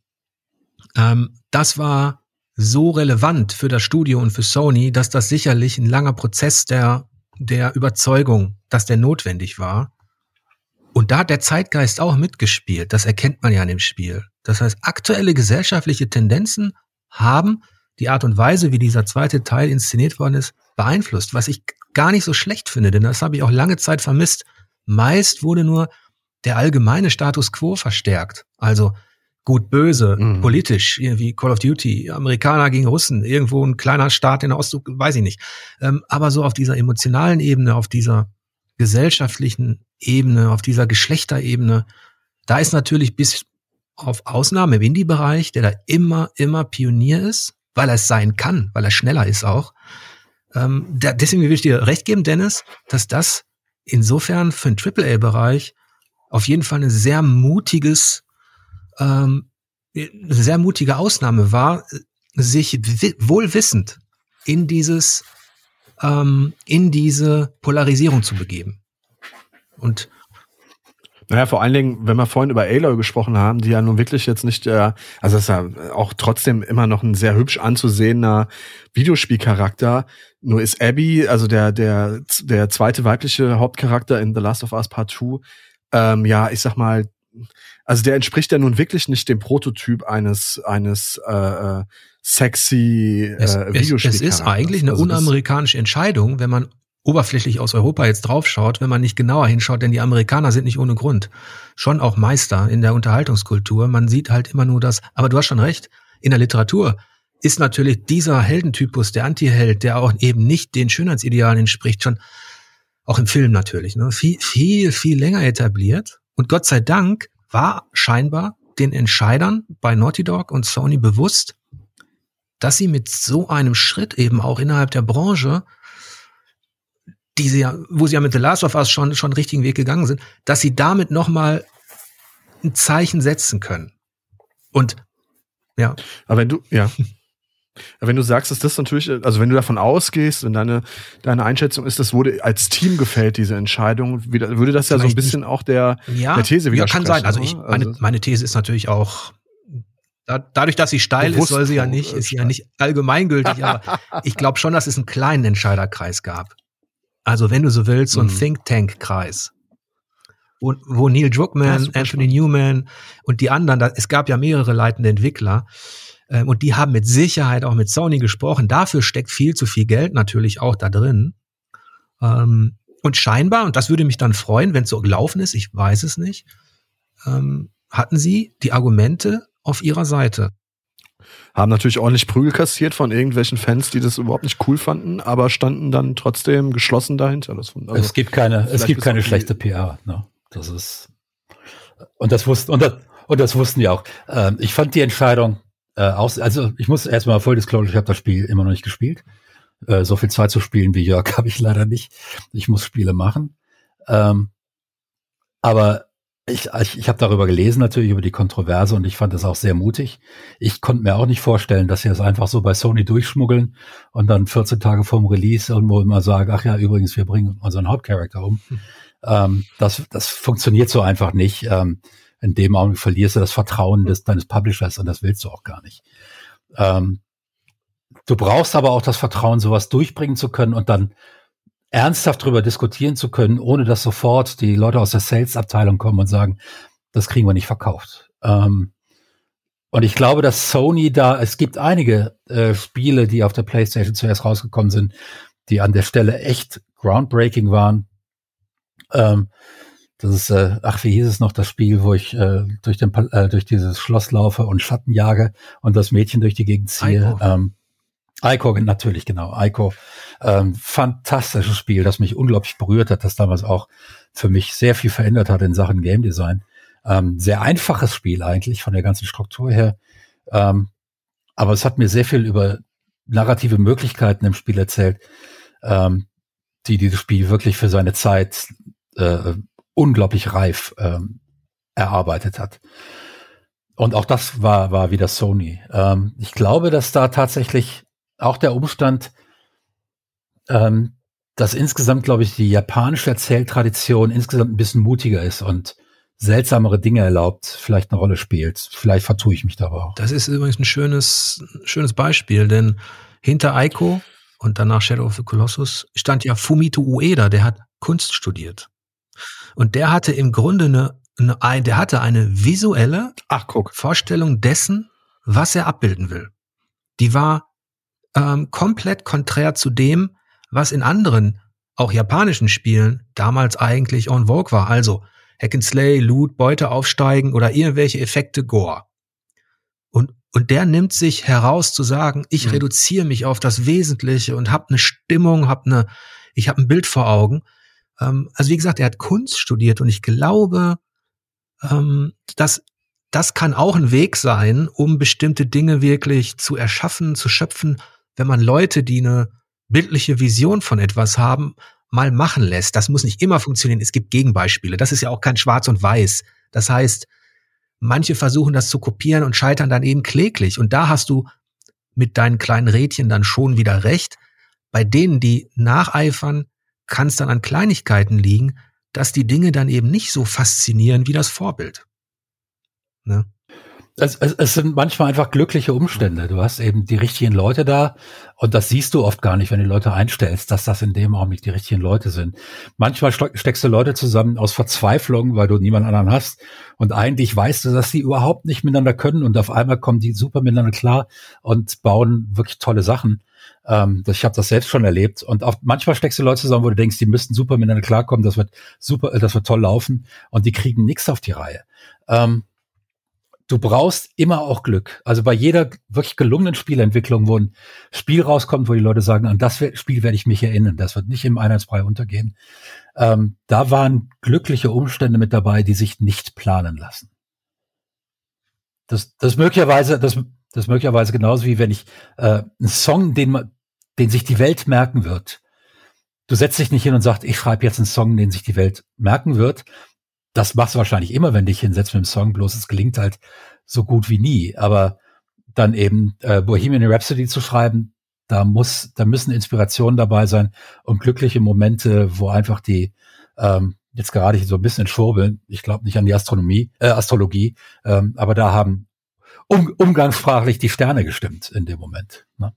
Ähm, das war so relevant für das Studio und für Sony, dass das sicherlich ein langer Prozess der der Überzeugung, dass der notwendig war. Und da hat der Zeitgeist auch mitgespielt. Das erkennt man ja in dem Spiel. Das heißt, aktuelle gesellschaftliche Tendenzen haben die Art und Weise, wie dieser zweite Teil inszeniert worden ist, beeinflusst. Was ich gar nicht so schlecht finde, denn das habe ich auch lange Zeit vermisst. Meist wurde nur der allgemeine Status quo verstärkt. Also gut, böse, mhm. politisch, wie Call of Duty, Amerikaner gegen Russen, irgendwo ein kleiner Staat in der Ost, weiß ich nicht. Ähm, aber so auf dieser emotionalen Ebene, auf dieser gesellschaftlichen Ebene, auf dieser Geschlechterebene, da ist natürlich bis auf Ausnahme im Indie-Bereich, der da immer, immer Pionier ist, weil er es sein kann, weil er schneller ist auch. Ähm, da, deswegen will ich dir recht geben, Dennis, dass das insofern für den AAA-Bereich auf jeden Fall ein sehr mutiges ähm, eine sehr mutige Ausnahme war, sich wohlwissend in dieses, ähm, in diese Polarisierung zu begeben. Und naja, vor allen Dingen, wenn wir vorhin über Aloy gesprochen haben, die ja nun wirklich jetzt nicht, äh, also das ist ja auch trotzdem immer noch ein sehr hübsch anzusehender Videospielcharakter. Nur ist Abby, also der, der, der zweite weibliche Hauptcharakter in The Last of Us Part 2, ähm, ja, ich sag mal, also der entspricht ja nun wirklich nicht dem Prototyp eines eines äh, äh sexy äh, es, Videospiels. Es ist eigentlich eine also unamerikanische Entscheidung, wenn man oberflächlich aus Europa jetzt draufschaut, wenn man nicht genauer hinschaut, denn die Amerikaner sind nicht ohne Grund schon auch Meister in der Unterhaltungskultur. Man sieht halt immer nur das, aber du hast schon recht, in der Literatur ist natürlich dieser Heldentypus, der Antiheld, der auch eben nicht den Schönheitsidealen entspricht, schon auch im Film natürlich, ne, viel, viel, viel länger etabliert. Und Gott sei Dank war scheinbar den Entscheidern bei Naughty Dog und Sony bewusst, dass sie mit so einem Schritt eben auch innerhalb der Branche, die sie ja, wo sie ja mit The Last of Us schon, schon richtigen Weg gegangen sind, dass sie damit nochmal ein Zeichen setzen können. Und ja. Aber wenn du, ja. Wenn du sagst, dass das natürlich, also wenn du davon ausgehst und deine, deine Einschätzung ist, das wurde als Team gefällt, diese Entscheidung, würde das ja so ein bisschen auch der, ja, der These widersprechen. Ja, kann sein. Also ich, meine, also meine These ist natürlich auch, da, dadurch, dass sie steil ist, soll sie ja nicht, ist sie ja nicht allgemeingültig, aber ich glaube schon, dass es einen kleinen Entscheiderkreis gab. Also wenn du so willst, so ein mhm. Think Tank Kreis. Wo, wo Neil Druckmann, Anthony Newman und die anderen, da, es gab ja mehrere leitende Entwickler, und die haben mit Sicherheit auch mit Sony gesprochen. Dafür steckt viel zu viel Geld natürlich auch da drin. Ähm, und scheinbar, und das würde mich dann freuen, wenn es so gelaufen ist, ich weiß es nicht, ähm, hatten sie die Argumente auf ihrer Seite. Haben natürlich ordentlich Prügel kassiert von irgendwelchen Fans, die das überhaupt nicht cool fanden, aber standen dann trotzdem geschlossen dahinter. Also es gibt keine, es gibt keine schlechte PR. Ne? Das ist und das wussten und das, und das wussten die auch. Ähm, ich fand die Entscheidung äh, aus, also ich muss erstmal voll disclosure, ich habe das Spiel immer noch nicht gespielt. Äh, so viel Zeit zu spielen wie Jörg habe ich leider nicht. Ich muss Spiele machen. Ähm, aber ich, ich, ich habe darüber gelesen, natürlich über die Kontroverse und ich fand das auch sehr mutig. Ich konnte mir auch nicht vorstellen, dass sie das einfach so bei Sony durchschmuggeln und dann 14 Tage vorm Release irgendwo immer sagen, ach ja, übrigens, wir bringen unseren Hauptcharakter um. Hm. Ähm, das, das funktioniert so einfach nicht. Ähm, in dem Augenblick verlierst du das Vertrauen des, deines Publishers und das willst du auch gar nicht. Ähm, du brauchst aber auch das Vertrauen, sowas durchbringen zu können und dann ernsthaft darüber diskutieren zu können, ohne dass sofort die Leute aus der Sales-Abteilung kommen und sagen, das kriegen wir nicht verkauft. Ähm, und ich glaube, dass Sony da, es gibt einige äh, Spiele, die auf der PlayStation zuerst rausgekommen sind, die an der Stelle echt groundbreaking waren. Ähm, das ist, äh, ach, wie hieß es noch, das Spiel, wo ich äh, durch, den, äh, durch dieses Schloss laufe und Schatten jage und das Mädchen durch die Gegend ziehe. Ico, ähm, Ico natürlich, genau. Ico. Ähm, fantastisches Spiel, das mich unglaublich berührt hat, das damals auch für mich sehr viel verändert hat in Sachen Game Design. Ähm, sehr einfaches Spiel eigentlich von der ganzen Struktur her. Ähm, aber es hat mir sehr viel über narrative Möglichkeiten im Spiel erzählt, ähm, die dieses Spiel wirklich für seine Zeit äh, unglaublich reif ähm, erarbeitet hat. Und auch das war, war wieder Sony. Ähm, ich glaube, dass da tatsächlich auch der Umstand, ähm, dass insgesamt, glaube ich, die japanische Erzähltradition insgesamt ein bisschen mutiger ist und seltsamere Dinge erlaubt, vielleicht eine Rolle spielt. Vielleicht vertue ich mich da auch. Das ist übrigens ein schönes, schönes Beispiel, denn hinter Aiko und danach Shadow of the Colossus stand ja Fumito Ueda, der hat Kunst studiert. Und der hatte im Grunde eine, eine der hatte eine visuelle Ach, guck. Vorstellung dessen, was er abbilden will. Die war ähm, komplett konträr zu dem, was in anderen, auch japanischen Spielen damals eigentlich en vogue war. Also Hack and Slay, Loot, Beute aufsteigen oder irgendwelche Effekte Gore. Und, und der nimmt sich heraus zu sagen, ich mhm. reduziere mich auf das Wesentliche und habe eine Stimmung, hab eine, ich habe ein Bild vor Augen ähm, also wie gesagt, er hat Kunst studiert und ich glaube, ähm, dass das kann auch ein Weg sein, um bestimmte Dinge wirklich zu erschaffen, zu schöpfen, wenn man Leute, die eine bildliche Vision von etwas haben, mal machen lässt. Das muss nicht immer funktionieren. Es gibt Gegenbeispiele. Das ist ja auch kein Schwarz und Weiß. Das heißt, manche versuchen das zu kopieren und scheitern dann eben kläglich. Und da hast du mit deinen kleinen Rädchen dann schon wieder recht. Bei denen, die nacheifern, kann es dann an Kleinigkeiten liegen, dass die Dinge dann eben nicht so faszinieren wie das Vorbild. Ne? Es, es, es sind manchmal einfach glückliche Umstände. Du hast eben die richtigen Leute da und das siehst du oft gar nicht, wenn du Leute einstellst, dass das in dem Augenblick die richtigen Leute sind. Manchmal steckst du Leute zusammen aus Verzweiflung, weil du niemand anderen hast und eigentlich weißt du, dass die überhaupt nicht miteinander können und auf einmal kommen die super miteinander klar und bauen wirklich tolle Sachen. Ähm, ich habe das selbst schon erlebt. Und auch manchmal steckst du Leute zusammen, wo du denkst, die müssten super miteinander klarkommen, das wird super, das wird toll laufen und die kriegen nichts auf die Reihe. Ähm, du brauchst immer auch Glück. Also bei jeder wirklich gelungenen Spielentwicklung, wo ein Spiel rauskommt, wo die Leute sagen, an das Spiel werde ich mich erinnern, das wird nicht im Einheitsbrei untergehen. Ähm, da waren glückliche Umstände mit dabei, die sich nicht planen lassen. Das, das möglicherweise, das, das möglicherweise genauso wie wenn ich äh, einen Song, den man, den sich die Welt merken wird. Du setzt dich nicht hin und sagst, ich schreibe jetzt einen Song, den sich die Welt merken wird. Das machst du wahrscheinlich immer, wenn dich hinsetzt mit dem Song, bloß es gelingt halt so gut wie nie. Aber dann eben äh, Bohemian Rhapsody zu schreiben, da muss, da müssen Inspirationen dabei sein und glückliche Momente, wo einfach die ähm, jetzt gerade so ein bisschen schwurbeln. Ich glaube nicht an die Astronomie, äh, Astrologie, ähm, aber da haben um, umgangssprachlich die Sterne gestimmt in dem Moment. Ne?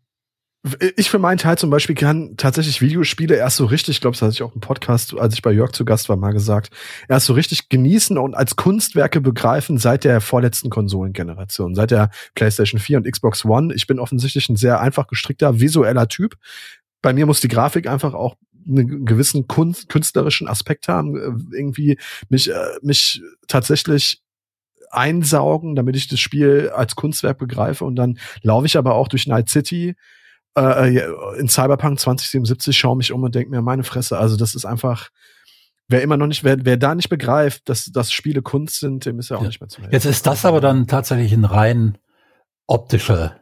Ich für meinen Teil zum Beispiel kann tatsächlich Videospiele erst so richtig, ich glaube, das hatte ich auch im Podcast, als ich bei Jörg zu Gast war, mal gesagt, erst so richtig genießen und als Kunstwerke begreifen seit der vorletzten Konsolengeneration, seit der PlayStation 4 und Xbox One. Ich bin offensichtlich ein sehr einfach gestrickter visueller Typ. Bei mir muss die Grafik einfach auch einen gewissen Kunst, künstlerischen Aspekt haben, äh, irgendwie mich, äh, mich tatsächlich einsaugen, damit ich das Spiel als Kunstwerk begreife und dann laufe ich aber auch durch Night City äh, äh, in Cyberpunk 2077 schaue mich um und denke mir, meine Fresse, also das ist einfach, wer immer noch nicht, wer, wer da nicht begreift, dass, dass Spiele Kunst sind, dem ist ja auch ja. nicht mehr zu helfen. Jetzt ist das aber dann tatsächlich ein rein optischer,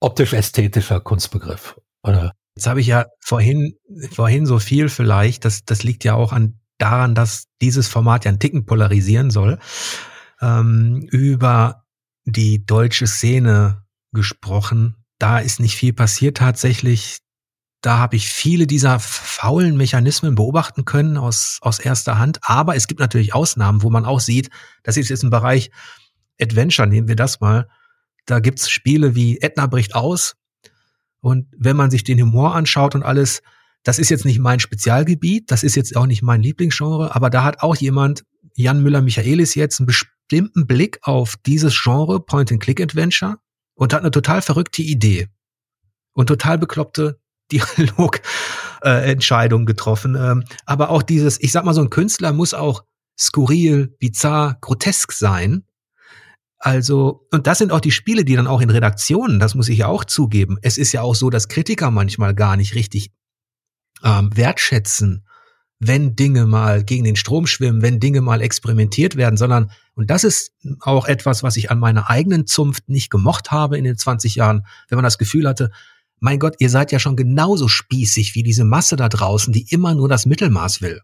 optisch-ästhetischer Kunstbegriff, oder? Jetzt habe ich ja vorhin, vorhin so viel vielleicht, das, das liegt ja auch an daran, dass dieses Format ja einen Ticken polarisieren soll, ähm, über die deutsche Szene gesprochen. Da ist nicht viel passiert tatsächlich. Da habe ich viele dieser faulen Mechanismen beobachten können aus, aus erster Hand. Aber es gibt natürlich Ausnahmen, wo man auch sieht, das ist jetzt im Bereich Adventure, nehmen wir das mal. Da gibt's Spiele wie Edna bricht aus, und wenn man sich den Humor anschaut und alles, das ist jetzt nicht mein Spezialgebiet, das ist jetzt auch nicht mein Lieblingsgenre, aber da hat auch jemand, Jan Müller-Michaelis jetzt, einen bestimmten Blick auf dieses Genre Point-and-Click-Adventure und hat eine total verrückte Idee und total bekloppte Dialogentscheidungen äh, getroffen. Ähm, aber auch dieses, ich sag mal, so ein Künstler muss auch skurril, bizarr, grotesk sein, also, und das sind auch die Spiele, die dann auch in Redaktionen, das muss ich ja auch zugeben. Es ist ja auch so, dass Kritiker manchmal gar nicht richtig ähm, wertschätzen, wenn Dinge mal gegen den Strom schwimmen, wenn Dinge mal experimentiert werden, sondern, und das ist auch etwas, was ich an meiner eigenen Zunft nicht gemocht habe in den 20 Jahren, wenn man das Gefühl hatte, mein Gott, ihr seid ja schon genauso spießig wie diese Masse da draußen, die immer nur das Mittelmaß will.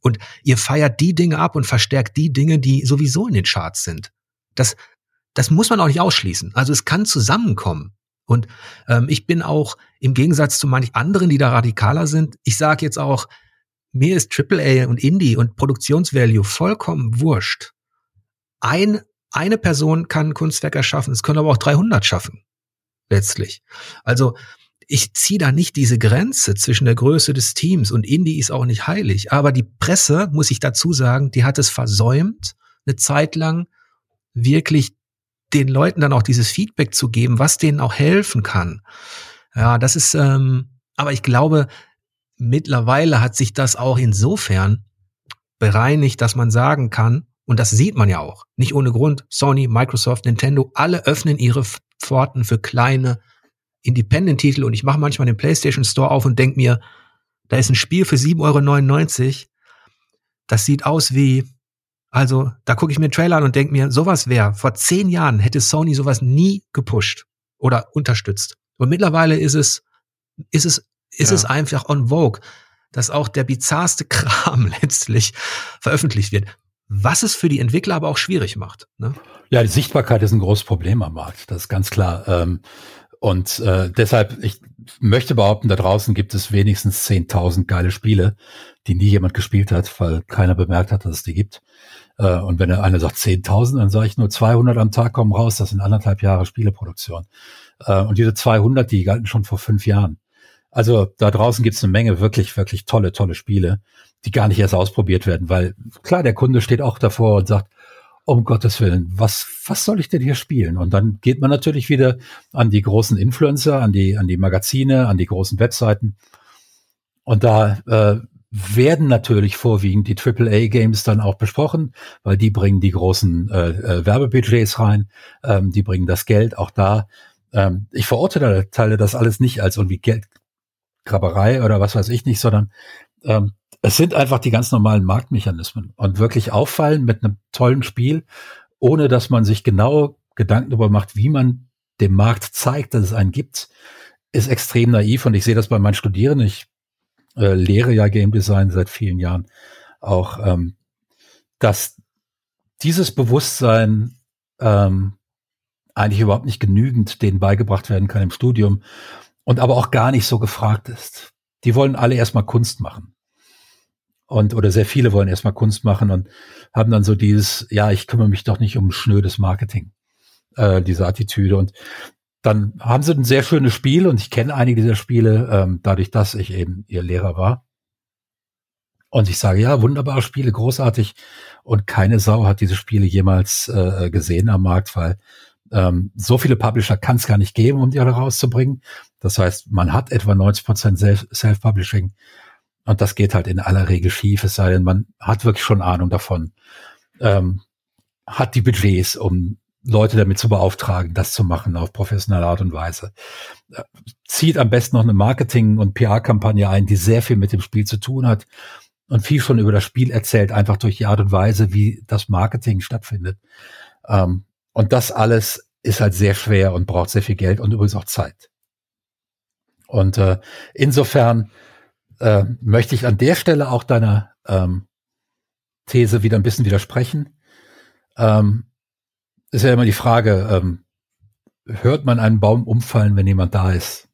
Und ihr feiert die Dinge ab und verstärkt die Dinge, die sowieso in den Charts sind. Das, das muss man auch nicht ausschließen. Also es kann zusammenkommen. Und ähm, ich bin auch im Gegensatz zu manch anderen, die da radikaler sind, ich sage jetzt auch, mir ist AAA und Indie und Produktionsvalue vollkommen wurscht. Ein, eine Person kann ein Kunstwerk erschaffen, es können aber auch 300 schaffen, letztlich. Also ich ziehe da nicht diese Grenze zwischen der Größe des Teams und Indie ist auch nicht heilig. Aber die Presse, muss ich dazu sagen, die hat es versäumt, eine Zeit lang wirklich den Leuten dann auch dieses Feedback zu geben, was denen auch helfen kann. Ja, das ist, ähm, aber ich glaube, mittlerweile hat sich das auch insofern bereinigt, dass man sagen kann, und das sieht man ja auch, nicht ohne Grund, Sony, Microsoft, Nintendo, alle öffnen ihre Pforten für kleine Independent-Titel und ich mache manchmal den PlayStation Store auf und denk mir, da ist ein Spiel für 7,99 Euro. Das sieht aus wie, also da gucke ich mir einen Trailer an und denke mir, sowas wäre, vor zehn Jahren hätte Sony sowas nie gepusht oder unterstützt. Und mittlerweile ist es, ist es, ist ja. es einfach on vogue, dass auch der bizarrste Kram letztlich veröffentlicht wird. Was es für die Entwickler aber auch schwierig macht. Ne? Ja, die Sichtbarkeit ist ein großes Problem am Markt, das ist ganz klar. Ähm, und äh, deshalb, ich möchte behaupten, da draußen gibt es wenigstens 10.000 geile Spiele, die nie jemand gespielt hat, weil keiner bemerkt hat, dass es die gibt. Äh, und wenn einer sagt 10.000, dann sage ich nur 200 am Tag kommen raus. Das sind anderthalb Jahre Spieleproduktion. Äh, und diese 200, die galten schon vor fünf Jahren. Also da draußen gibt's eine Menge wirklich, wirklich tolle, tolle Spiele, die gar nicht erst ausprobiert werden, weil klar, der Kunde steht auch davor und sagt, um Gottes Willen, was, was soll ich denn hier spielen? Und dann geht man natürlich wieder an die großen Influencer, an die, an die Magazine, an die großen Webseiten. Und da äh, werden natürlich vorwiegend die AAA-Games dann auch besprochen, weil die bringen die großen äh, äh, Werbebudgets rein, ähm, die bringen das Geld auch da. Ähm, ich verurteile das alles nicht als irgendwie Geldgraberei oder was weiß ich nicht, sondern ähm, es sind einfach die ganz normalen Marktmechanismen. Und wirklich auffallen mit einem tollen Spiel, ohne dass man sich genau Gedanken darüber macht, wie man dem Markt zeigt, dass es einen gibt, ist extrem naiv. Und ich sehe das bei meinen Studierenden. Ich äh, lehre ja Game Design seit vielen Jahren auch, ähm, dass dieses Bewusstsein ähm, eigentlich überhaupt nicht genügend denen beigebracht werden kann im Studium und aber auch gar nicht so gefragt ist. Die wollen alle erstmal Kunst machen. Und, oder sehr viele wollen erstmal Kunst machen und haben dann so dieses, ja, ich kümmere mich doch nicht um schnödes Marketing, äh, diese Attitüde. Und dann haben sie ein sehr schönes Spiel und ich kenne einige dieser Spiele, ähm, dadurch, dass ich eben ihr Lehrer war. Und ich sage, ja, wunderbare Spiele, großartig. Und keine Sau hat diese Spiele jemals äh, gesehen am Markt, weil ähm, so viele Publisher kann es gar nicht geben, um die alle rauszubringen. Das heißt, man hat etwa 90 Prozent Self-Publishing. Und das geht halt in aller Regel schief, es sei denn, man hat wirklich schon Ahnung davon. Ähm, hat die Budgets, um Leute damit zu beauftragen, das zu machen auf professionelle Art und Weise. Äh, zieht am besten noch eine Marketing- und PR-Kampagne ein, die sehr viel mit dem Spiel zu tun hat und viel schon über das Spiel erzählt, einfach durch die Art und Weise, wie das Marketing stattfindet. Ähm, und das alles ist halt sehr schwer und braucht sehr viel Geld und übrigens auch Zeit. Und äh, insofern äh, möchte ich an der Stelle auch deiner ähm, These wieder ein bisschen widersprechen. Ähm, ist ja immer die Frage, ähm, hört man einen Baum umfallen, wenn jemand da ist,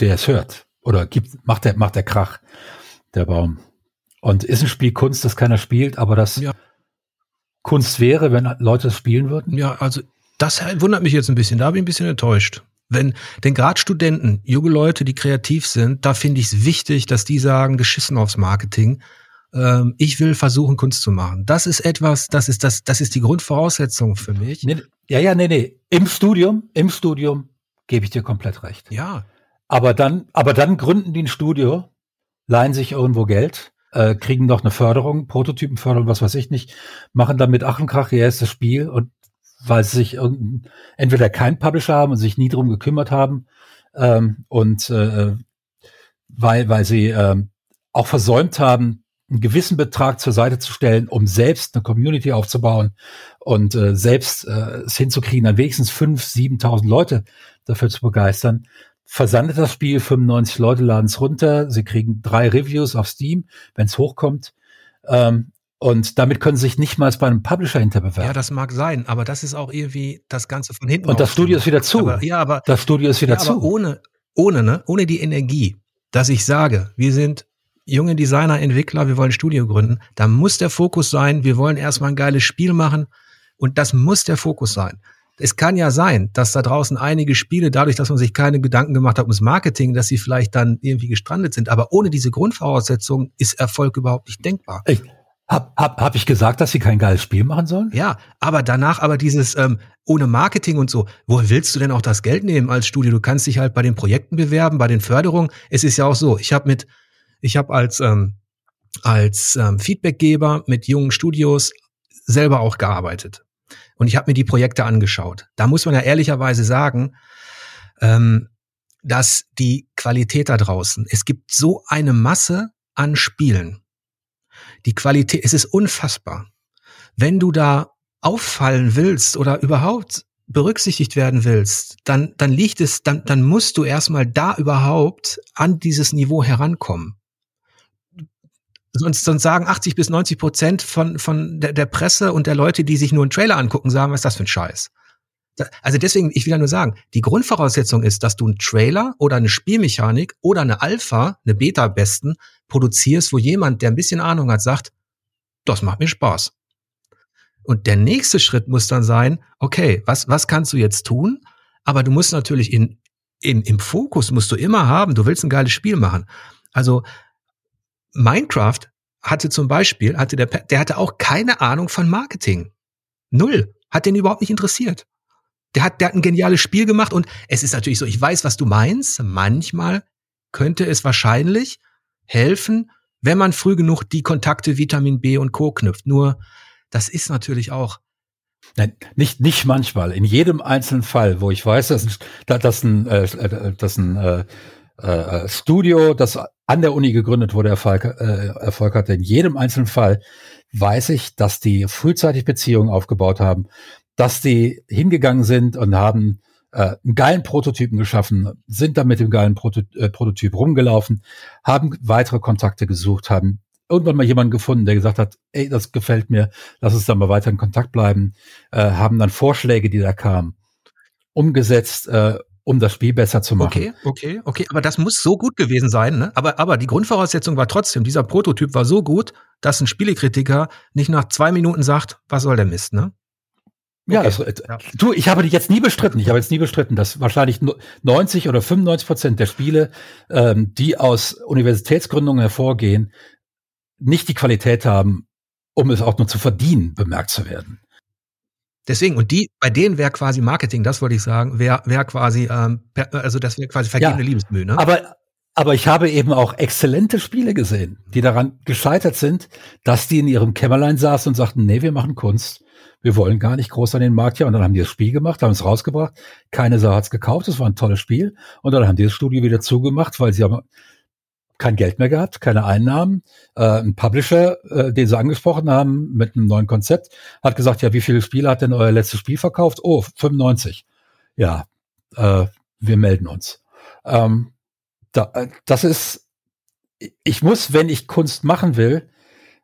der es hört? Oder gibt, macht der, macht der Krach, der Baum? Und ist ein Spiel Kunst, das keiner spielt, aber das ja. Kunst wäre, wenn Leute es spielen würden? Ja, also das wundert mich jetzt ein bisschen. Da bin ich ein bisschen enttäuscht. Wenn, denn gerade Studenten, junge Leute, die kreativ sind, da finde ich es wichtig, dass die sagen, geschissen aufs Marketing. Ähm, ich will versuchen, Kunst zu machen. Das ist etwas, das ist das, das ist die Grundvoraussetzung für mich. Nee, ja, ja, nee, nee. Im Studium, im Studium gebe ich dir komplett recht. Ja. Aber dann, aber dann gründen die ein Studio, leihen sich irgendwo Geld, äh, kriegen noch eine Förderung, Prototypenförderung, was weiß ich nicht, machen dann mit Achenkrach ihr erstes Spiel und weil sie sich entweder kein Publisher haben und sich nie drum gekümmert haben ähm, und äh, weil, weil sie äh, auch versäumt haben, einen gewissen Betrag zur Seite zu stellen, um selbst eine Community aufzubauen und äh, selbst äh, es hinzukriegen, dann wenigstens fünf, siebentausend Leute dafür zu begeistern, versandet das Spiel, 95 Leute laden es runter, sie kriegen drei Reviews auf Steam, wenn es hochkommt. Ähm, und damit können sie sich nicht mal bei einem Publisher hinterbewerben. Ja, das mag sein, aber das ist auch irgendwie das Ganze von hinten. Und das Studio ist wieder zu. Aber, ja, aber das Studio ist wieder ja, zu. Aber ohne, ohne, ne, ohne die Energie, dass ich sage, wir sind junge Designer, Entwickler, wir wollen ein Studio gründen, da muss der Fokus sein, wir wollen erstmal ein geiles Spiel machen und das muss der Fokus sein. Es kann ja sein, dass da draußen einige Spiele, dadurch, dass man sich keine Gedanken gemacht hat ums Marketing, dass sie vielleicht dann irgendwie gestrandet sind. Aber ohne diese Grundvoraussetzung ist Erfolg überhaupt nicht denkbar. Ich, hab, hab, hab ich gesagt, dass sie kein geiles Spiel machen sollen? Ja, aber danach aber dieses ähm, ohne Marketing und so, wo willst du denn auch das Geld nehmen als Studio? Du kannst dich halt bei den Projekten bewerben, bei den Förderungen. Es ist ja auch so, ich habe mit, ich habe als ähm, als ähm, Feedbackgeber mit jungen Studios selber auch gearbeitet und ich habe mir die Projekte angeschaut. Da muss man ja ehrlicherweise sagen, ähm, dass die Qualität da draußen, es gibt so eine Masse an Spielen die Qualität, es ist unfassbar. Wenn du da auffallen willst oder überhaupt berücksichtigt werden willst, dann, dann liegt es, dann, dann musst du erstmal da überhaupt an dieses Niveau herankommen. Sonst, sonst sagen 80 bis 90 Prozent von, von der, der Presse und der Leute, die sich nur einen Trailer angucken, sagen, was ist das für ein Scheiß? Also deswegen, ich will ja nur sagen, die Grundvoraussetzung ist, dass du einen Trailer oder eine Spielmechanik oder eine Alpha, eine Beta besten, produzierst, wo jemand, der ein bisschen Ahnung hat, sagt, das macht mir Spaß. Und der nächste Schritt muss dann sein, okay, was, was kannst du jetzt tun? Aber du musst natürlich in, in, im Fokus musst du immer haben, du willst ein geiles Spiel machen. Also Minecraft hatte zum Beispiel, hatte der, der hatte auch keine Ahnung von Marketing. Null. Hat den überhaupt nicht interessiert. Der hat, der hat ein geniales Spiel gemacht und es ist natürlich so, ich weiß, was du meinst. Manchmal könnte es wahrscheinlich helfen, wenn man früh genug die Kontakte Vitamin B und Co. knüpft. Nur, das ist natürlich auch Nein, nicht, nicht manchmal. In jedem einzelnen Fall, wo ich weiß, dass, dass ein, äh, äh, dass ein äh, äh, Studio, das an der Uni gegründet wurde, Erfolg, äh, Erfolg hatte, in jedem einzelnen Fall weiß ich, dass die frühzeitig Beziehungen aufgebaut haben, dass die hingegangen sind und haben äh, einen geilen Prototypen geschaffen, sind dann mit dem geilen Proto äh, Prototyp rumgelaufen, haben weitere Kontakte gesucht, haben irgendwann mal jemanden gefunden, der gesagt hat, ey, das gefällt mir, lass uns dann mal weiter in Kontakt bleiben, äh, haben dann Vorschläge, die da kamen, umgesetzt, äh, um das Spiel besser zu machen. Okay, okay, okay, aber das muss so gut gewesen sein, ne? Aber, aber die Grundvoraussetzung war trotzdem, dieser Prototyp war so gut, dass ein Spielekritiker nicht nach zwei Minuten sagt, was soll der Mist, ne? Ja, das, äh, ja, du, ich habe dich jetzt nie bestritten. Ich habe jetzt nie bestritten, dass wahrscheinlich 90 oder 95 Prozent der Spiele, ähm, die aus Universitätsgründungen hervorgehen, nicht die Qualität haben, um es auch nur zu verdienen, bemerkt zu werden. Deswegen, und die, bei denen wäre quasi Marketing, das wollte ich sagen, wäre wär quasi, ähm, also das wäre quasi vergebene ja, Liebesmühe, ne? Aber, aber ich habe eben auch exzellente Spiele gesehen, die daran gescheitert sind, dass die in ihrem Kämmerlein saßen und sagten, nee, wir machen Kunst wir wollen gar nicht groß an den Markt hier. Und dann haben die das Spiel gemacht, haben es rausgebracht. Keine Sau hat's gekauft, es war ein tolles Spiel. Und dann haben die das Studio wieder zugemacht, weil sie haben kein Geld mehr gehabt, keine Einnahmen. Äh, ein Publisher, äh, den sie angesprochen haben mit einem neuen Konzept, hat gesagt, ja, wie viele Spiele hat denn euer letztes Spiel verkauft? Oh, 95. Ja, äh, wir melden uns. Ähm, da, äh, das ist, ich muss, wenn ich Kunst machen will,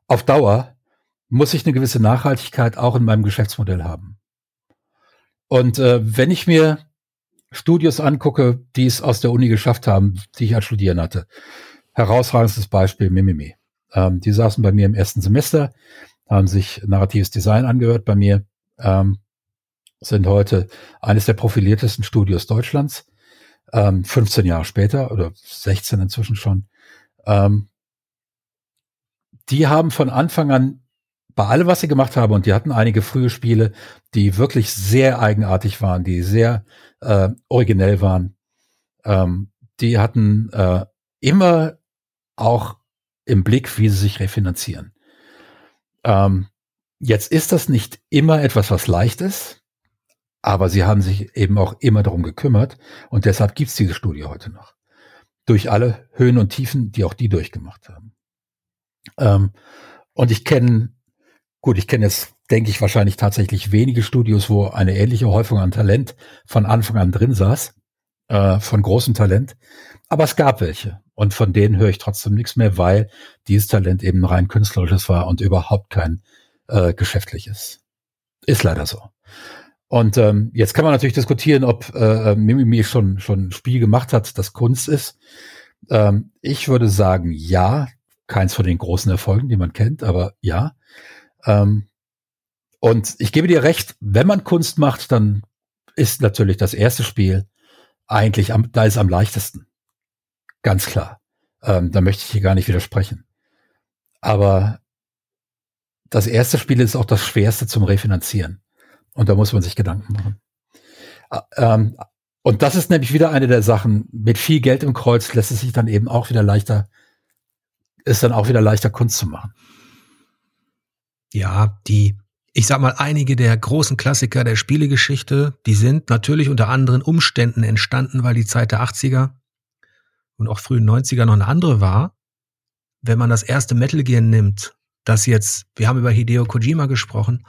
auf Dauer, muss ich eine gewisse Nachhaltigkeit auch in meinem Geschäftsmodell haben. Und äh, wenn ich mir Studios angucke, die es aus der Uni geschafft haben, die ich als Studieren hatte, herausragendes Beispiel Mimimi. Ähm, die saßen bei mir im ersten Semester, haben sich narratives Design angehört bei mir, ähm, sind heute eines der profiliertesten Studios Deutschlands, ähm, 15 Jahre später oder 16 inzwischen schon. Ähm, die haben von Anfang an bei allem, was sie gemacht haben, und die hatten einige frühe Spiele, die wirklich sehr eigenartig waren, die sehr äh, originell waren, ähm, die hatten äh, immer auch im Blick, wie sie sich refinanzieren. Ähm, jetzt ist das nicht immer etwas, was leicht ist, aber sie haben sich eben auch immer darum gekümmert und deshalb gibt es diese Studie heute noch. Durch alle Höhen und Tiefen, die auch die durchgemacht haben. Ähm, und ich kenne Gut, ich kenne jetzt, denke ich, wahrscheinlich tatsächlich wenige Studios, wo eine ähnliche Häufung an Talent von Anfang an drin saß, äh, von großem Talent. Aber es gab welche. Und von denen höre ich trotzdem nichts mehr, weil dieses Talent eben rein künstlerisches war und überhaupt kein äh, geschäftliches. Ist leider so. Und ähm, jetzt kann man natürlich diskutieren, ob äh, Mimimi schon schon ein Spiel gemacht hat, das Kunst ist. Ähm, ich würde sagen, ja. Keins von den großen Erfolgen, die man kennt, aber ja. Ähm, und ich gebe dir recht, wenn man Kunst macht, dann ist natürlich das erste Spiel eigentlich am, da ist am leichtesten. Ganz klar. Ähm, da möchte ich hier gar nicht widersprechen. Aber das erste Spiel ist auch das schwerste zum Refinanzieren. Und da muss man sich Gedanken machen. Ähm, und das ist nämlich wieder eine der Sachen. Mit viel Geld im Kreuz lässt es sich dann eben auch wieder leichter, ist dann auch wieder leichter Kunst zu machen ja, die, ich sag mal, einige der großen Klassiker der Spielegeschichte, die sind natürlich unter anderen Umständen entstanden, weil die Zeit der 80er und auch frühen 90er noch eine andere war. Wenn man das erste Metal Gear nimmt, das jetzt, wir haben über Hideo Kojima gesprochen,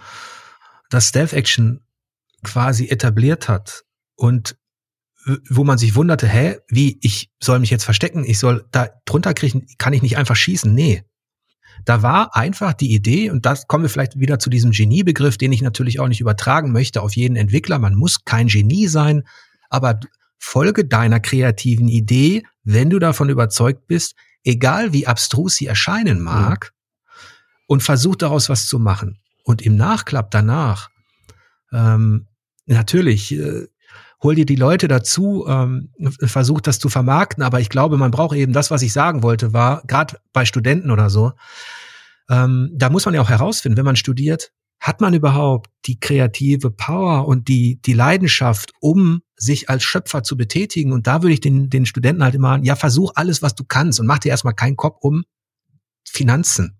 das Stealth Action quasi etabliert hat und wo man sich wunderte, hä, wie, ich soll mich jetzt verstecken, ich soll da drunter kriechen, kann ich nicht einfach schießen? Nee, da war einfach die Idee, und das kommen wir vielleicht wieder zu diesem Geniebegriff, den ich natürlich auch nicht übertragen möchte auf jeden Entwickler. Man muss kein Genie sein, aber folge deiner kreativen Idee, wenn du davon überzeugt bist, egal wie abstrus sie erscheinen mag, mhm. und versuch daraus was zu machen. Und im Nachklapp danach, ähm, natürlich, äh, hol dir die Leute dazu, ähm, versuch das zu vermarkten, aber ich glaube, man braucht eben das, was ich sagen wollte, war, gerade bei Studenten oder so, ähm, da muss man ja auch herausfinden, wenn man studiert, hat man überhaupt die kreative Power und die, die Leidenschaft, um sich als Schöpfer zu betätigen? Und da würde ich den, den Studenten halt immer, ja, versuch alles, was du kannst und mach dir erstmal keinen Kopf um Finanzen.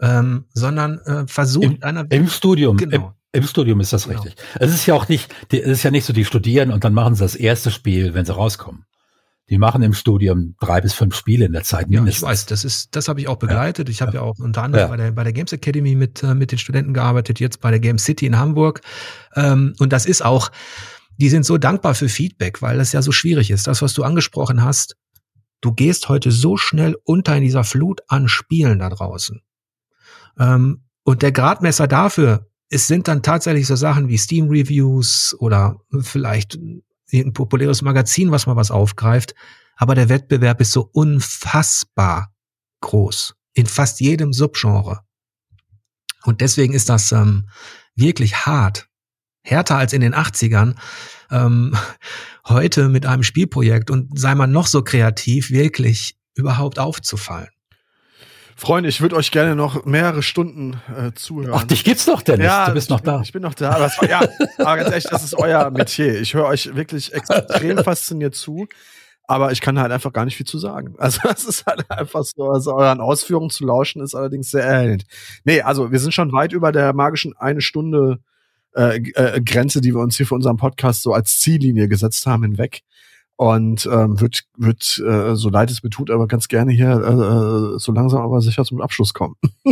Ähm, sondern äh, versuch Im, einer im Studium, genau. Im Studium ist das genau. richtig. Es ist ja auch nicht, es ist ja nicht so, die studieren und dann machen sie das erste Spiel, wenn sie rauskommen. Die machen im Studium drei bis fünf Spiele in der Zeit mindestens. Ja, ich weiß, das ist, das habe ich auch begleitet. Ich habe ja. ja. auch unter anderem ja. bei, der, bei der Games Academy mit, äh, mit den Studenten gearbeitet, jetzt bei der Game City in Hamburg. Ähm, und das ist auch, die sind so dankbar für Feedback, weil das ja so schwierig ist. Das, was du angesprochen hast, du gehst heute so schnell unter in dieser Flut an Spielen da draußen. Ähm, und der Gradmesser dafür, es sind dann tatsächlich so Sachen wie Steam Reviews oder vielleicht ein populäres Magazin, was mal was aufgreift. Aber der Wettbewerb ist so unfassbar groß in fast jedem Subgenre. Und deswegen ist das ähm, wirklich hart, härter als in den 80ern, ähm, heute mit einem Spielprojekt und sei man noch so kreativ, wirklich überhaupt aufzufallen. Freunde, ich würde euch gerne noch mehrere Stunden äh, zuhören. Ach, dich gibt's doch, Dennis. Ja, du bist noch bin, da. Ich bin noch da. Aber, war, ja, aber ganz ehrlich, das ist euer Metier. Ich höre euch wirklich extrem fasziniert zu. Aber ich kann halt einfach gar nicht viel zu sagen. Also, das ist halt einfach so. Also, euren Ausführungen zu lauschen ist allerdings sehr erhellend. Nee, also, wir sind schon weit über der magischen eine Stunde äh, äh, Grenze, die wir uns hier für unseren Podcast so als Ziellinie gesetzt haben, hinweg und ähm, wird, wird äh, so leid es mir tut, aber ganz gerne hier äh, äh so langsam aber sicher zum Abschluss kommen.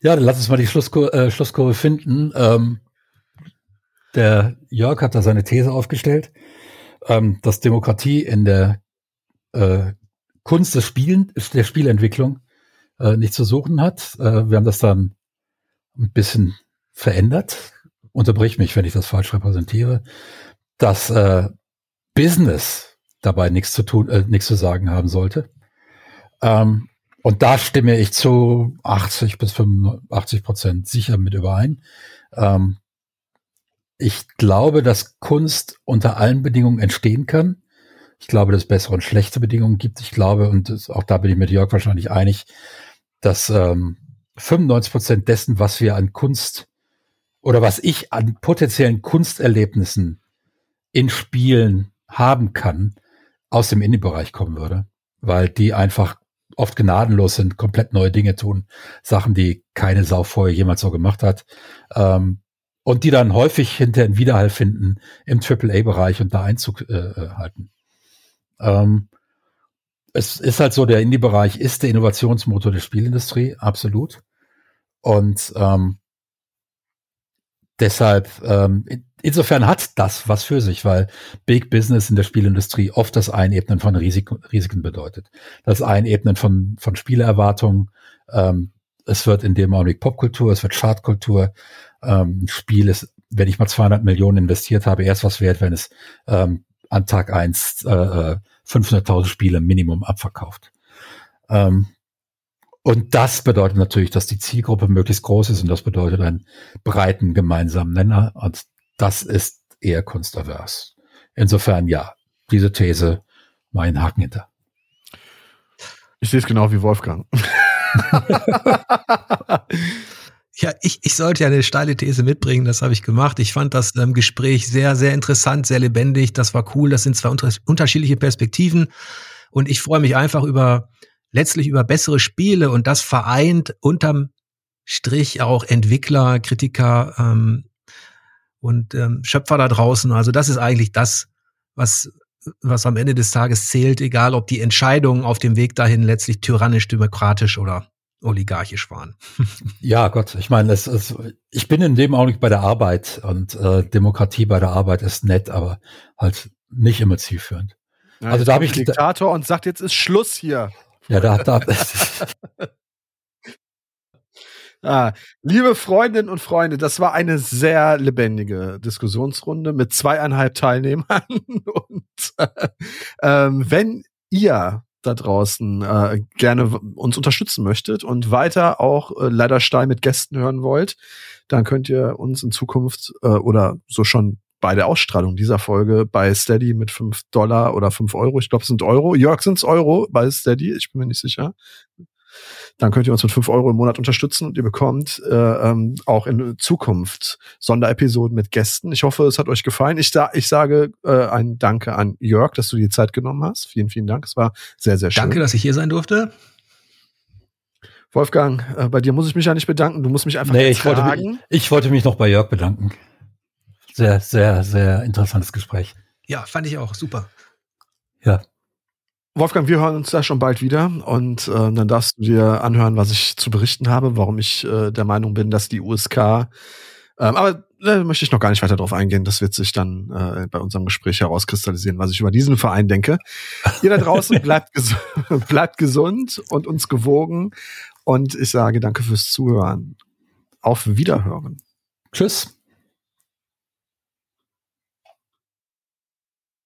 ja, dann lass uns mal die Schlusskur äh, Schlusskurve finden. Ähm, der Jörg hat da seine These aufgestellt. ähm, dass Demokratie in der äh, Kunst des Spielen, der Spielentwicklung äh, nicht zu suchen hat. Äh, wir haben das dann ein bisschen verändert. Unterbrich mich, wenn ich das falsch repräsentiere. Dass äh, Business dabei nichts zu tun, äh, nichts zu sagen haben sollte. Ähm, und da stimme ich zu 80 bis 85 Prozent sicher mit überein. Ähm, ich glaube, dass Kunst unter allen Bedingungen entstehen kann. Ich glaube, dass es bessere und schlechte Bedingungen gibt. Ich glaube, und das, auch da bin ich mit Jörg wahrscheinlich einig, dass ähm, 95 Prozent dessen, was wir an Kunst oder was ich an potenziellen Kunsterlebnissen in Spielen haben kann, aus dem Indie-Bereich kommen würde, weil die einfach oft gnadenlos sind, komplett neue Dinge tun, Sachen, die keine Sau vorher jemals so gemacht hat. Ähm, und die dann häufig hinter einen Widerhall finden im AAA-Bereich und da Einzug äh, äh, halten. Ähm, es ist halt so, der Indie-Bereich ist der Innovationsmotor der Spielindustrie, absolut. Und ähm, deshalb, ähm, insofern hat das was für sich, weil Big Business in der Spielindustrie oft das Einebnen von Risik Risiken bedeutet. Das Einebnen von, von Spieleerwartungen. Ähm, es wird in dem Augenblick Popkultur, es wird Chartkultur. Ähm, ein Spiel ist, wenn ich mal 200 Millionen investiert habe, erst was wert, wenn es ähm, an Tag eins äh, 500.000 äh, Spiele Minimum abverkauft. Ähm, und das bedeutet natürlich, dass die Zielgruppe möglichst groß ist und das bedeutet einen breiten gemeinsamen Nenner und das ist eher kunstavers. Insofern ja, diese These, mein Haken hinter. Ich sehe es genau wie Wolfgang. Ja, ich, ich sollte ja eine steile These mitbringen, das habe ich gemacht. Ich fand das ähm, Gespräch sehr, sehr interessant, sehr lebendig. Das war cool. Das sind zwei unter unterschiedliche Perspektiven. Und ich freue mich einfach über letztlich über bessere Spiele und das vereint unterm Strich auch Entwickler, Kritiker ähm, und ähm, Schöpfer da draußen. Also das ist eigentlich das, was was am Ende des Tages zählt, egal ob die Entscheidungen auf dem Weg dahin letztlich tyrannisch, demokratisch oder oligarchisch waren. Ja, Gott, ich meine, es, es, ich bin in dem Augenblick bei der Arbeit und äh, Demokratie bei der Arbeit ist nett, aber halt nicht immer zielführend. Ja, also da habe ich Diktator und sagt jetzt ist Schluss hier. Ja, da, da Ah, liebe Freundinnen und Freunde, das war eine sehr lebendige Diskussionsrunde mit zweieinhalb Teilnehmern. Und äh, ähm, wenn ihr da draußen äh, gerne uns unterstützen möchtet und weiter auch äh, leider Stein mit Gästen hören wollt, dann könnt ihr uns in Zukunft äh, oder so schon bei der Ausstrahlung dieser Folge bei Steady mit fünf Dollar oder fünf Euro, ich glaube es sind Euro, Jörg sind es Euro bei Steady, ich bin mir nicht sicher, dann könnt ihr uns mit fünf Euro im Monat unterstützen und ihr bekommt äh, ähm, auch in Zukunft Sonderepisoden mit Gästen. Ich hoffe, es hat euch gefallen. Ich, sa ich sage äh, ein Danke an Jörg, dass du die Zeit genommen hast. Vielen, vielen Dank. Es war sehr, sehr schön. Danke, dass ich hier sein durfte. Wolfgang, äh, bei dir muss ich mich ja nicht bedanken. Du musst mich einfach nee, ich wollte, mich, ich wollte mich noch bei Jörg bedanken. Sehr, sehr, sehr interessantes Gespräch. Ja, fand ich auch. Super. Ja, Wolfgang, wir hören uns da schon bald wieder und äh, dann darfst du dir anhören, was ich zu berichten habe, warum ich äh, der Meinung bin, dass die USK, äh, aber äh, möchte ich noch gar nicht weiter darauf eingehen, das wird sich dann äh, bei unserem Gespräch herauskristallisieren, was ich über diesen Verein denke. Ihr da draußen bleibt, ges bleibt gesund und uns gewogen und ich sage danke fürs Zuhören. Auf Wiederhören. Tschüss.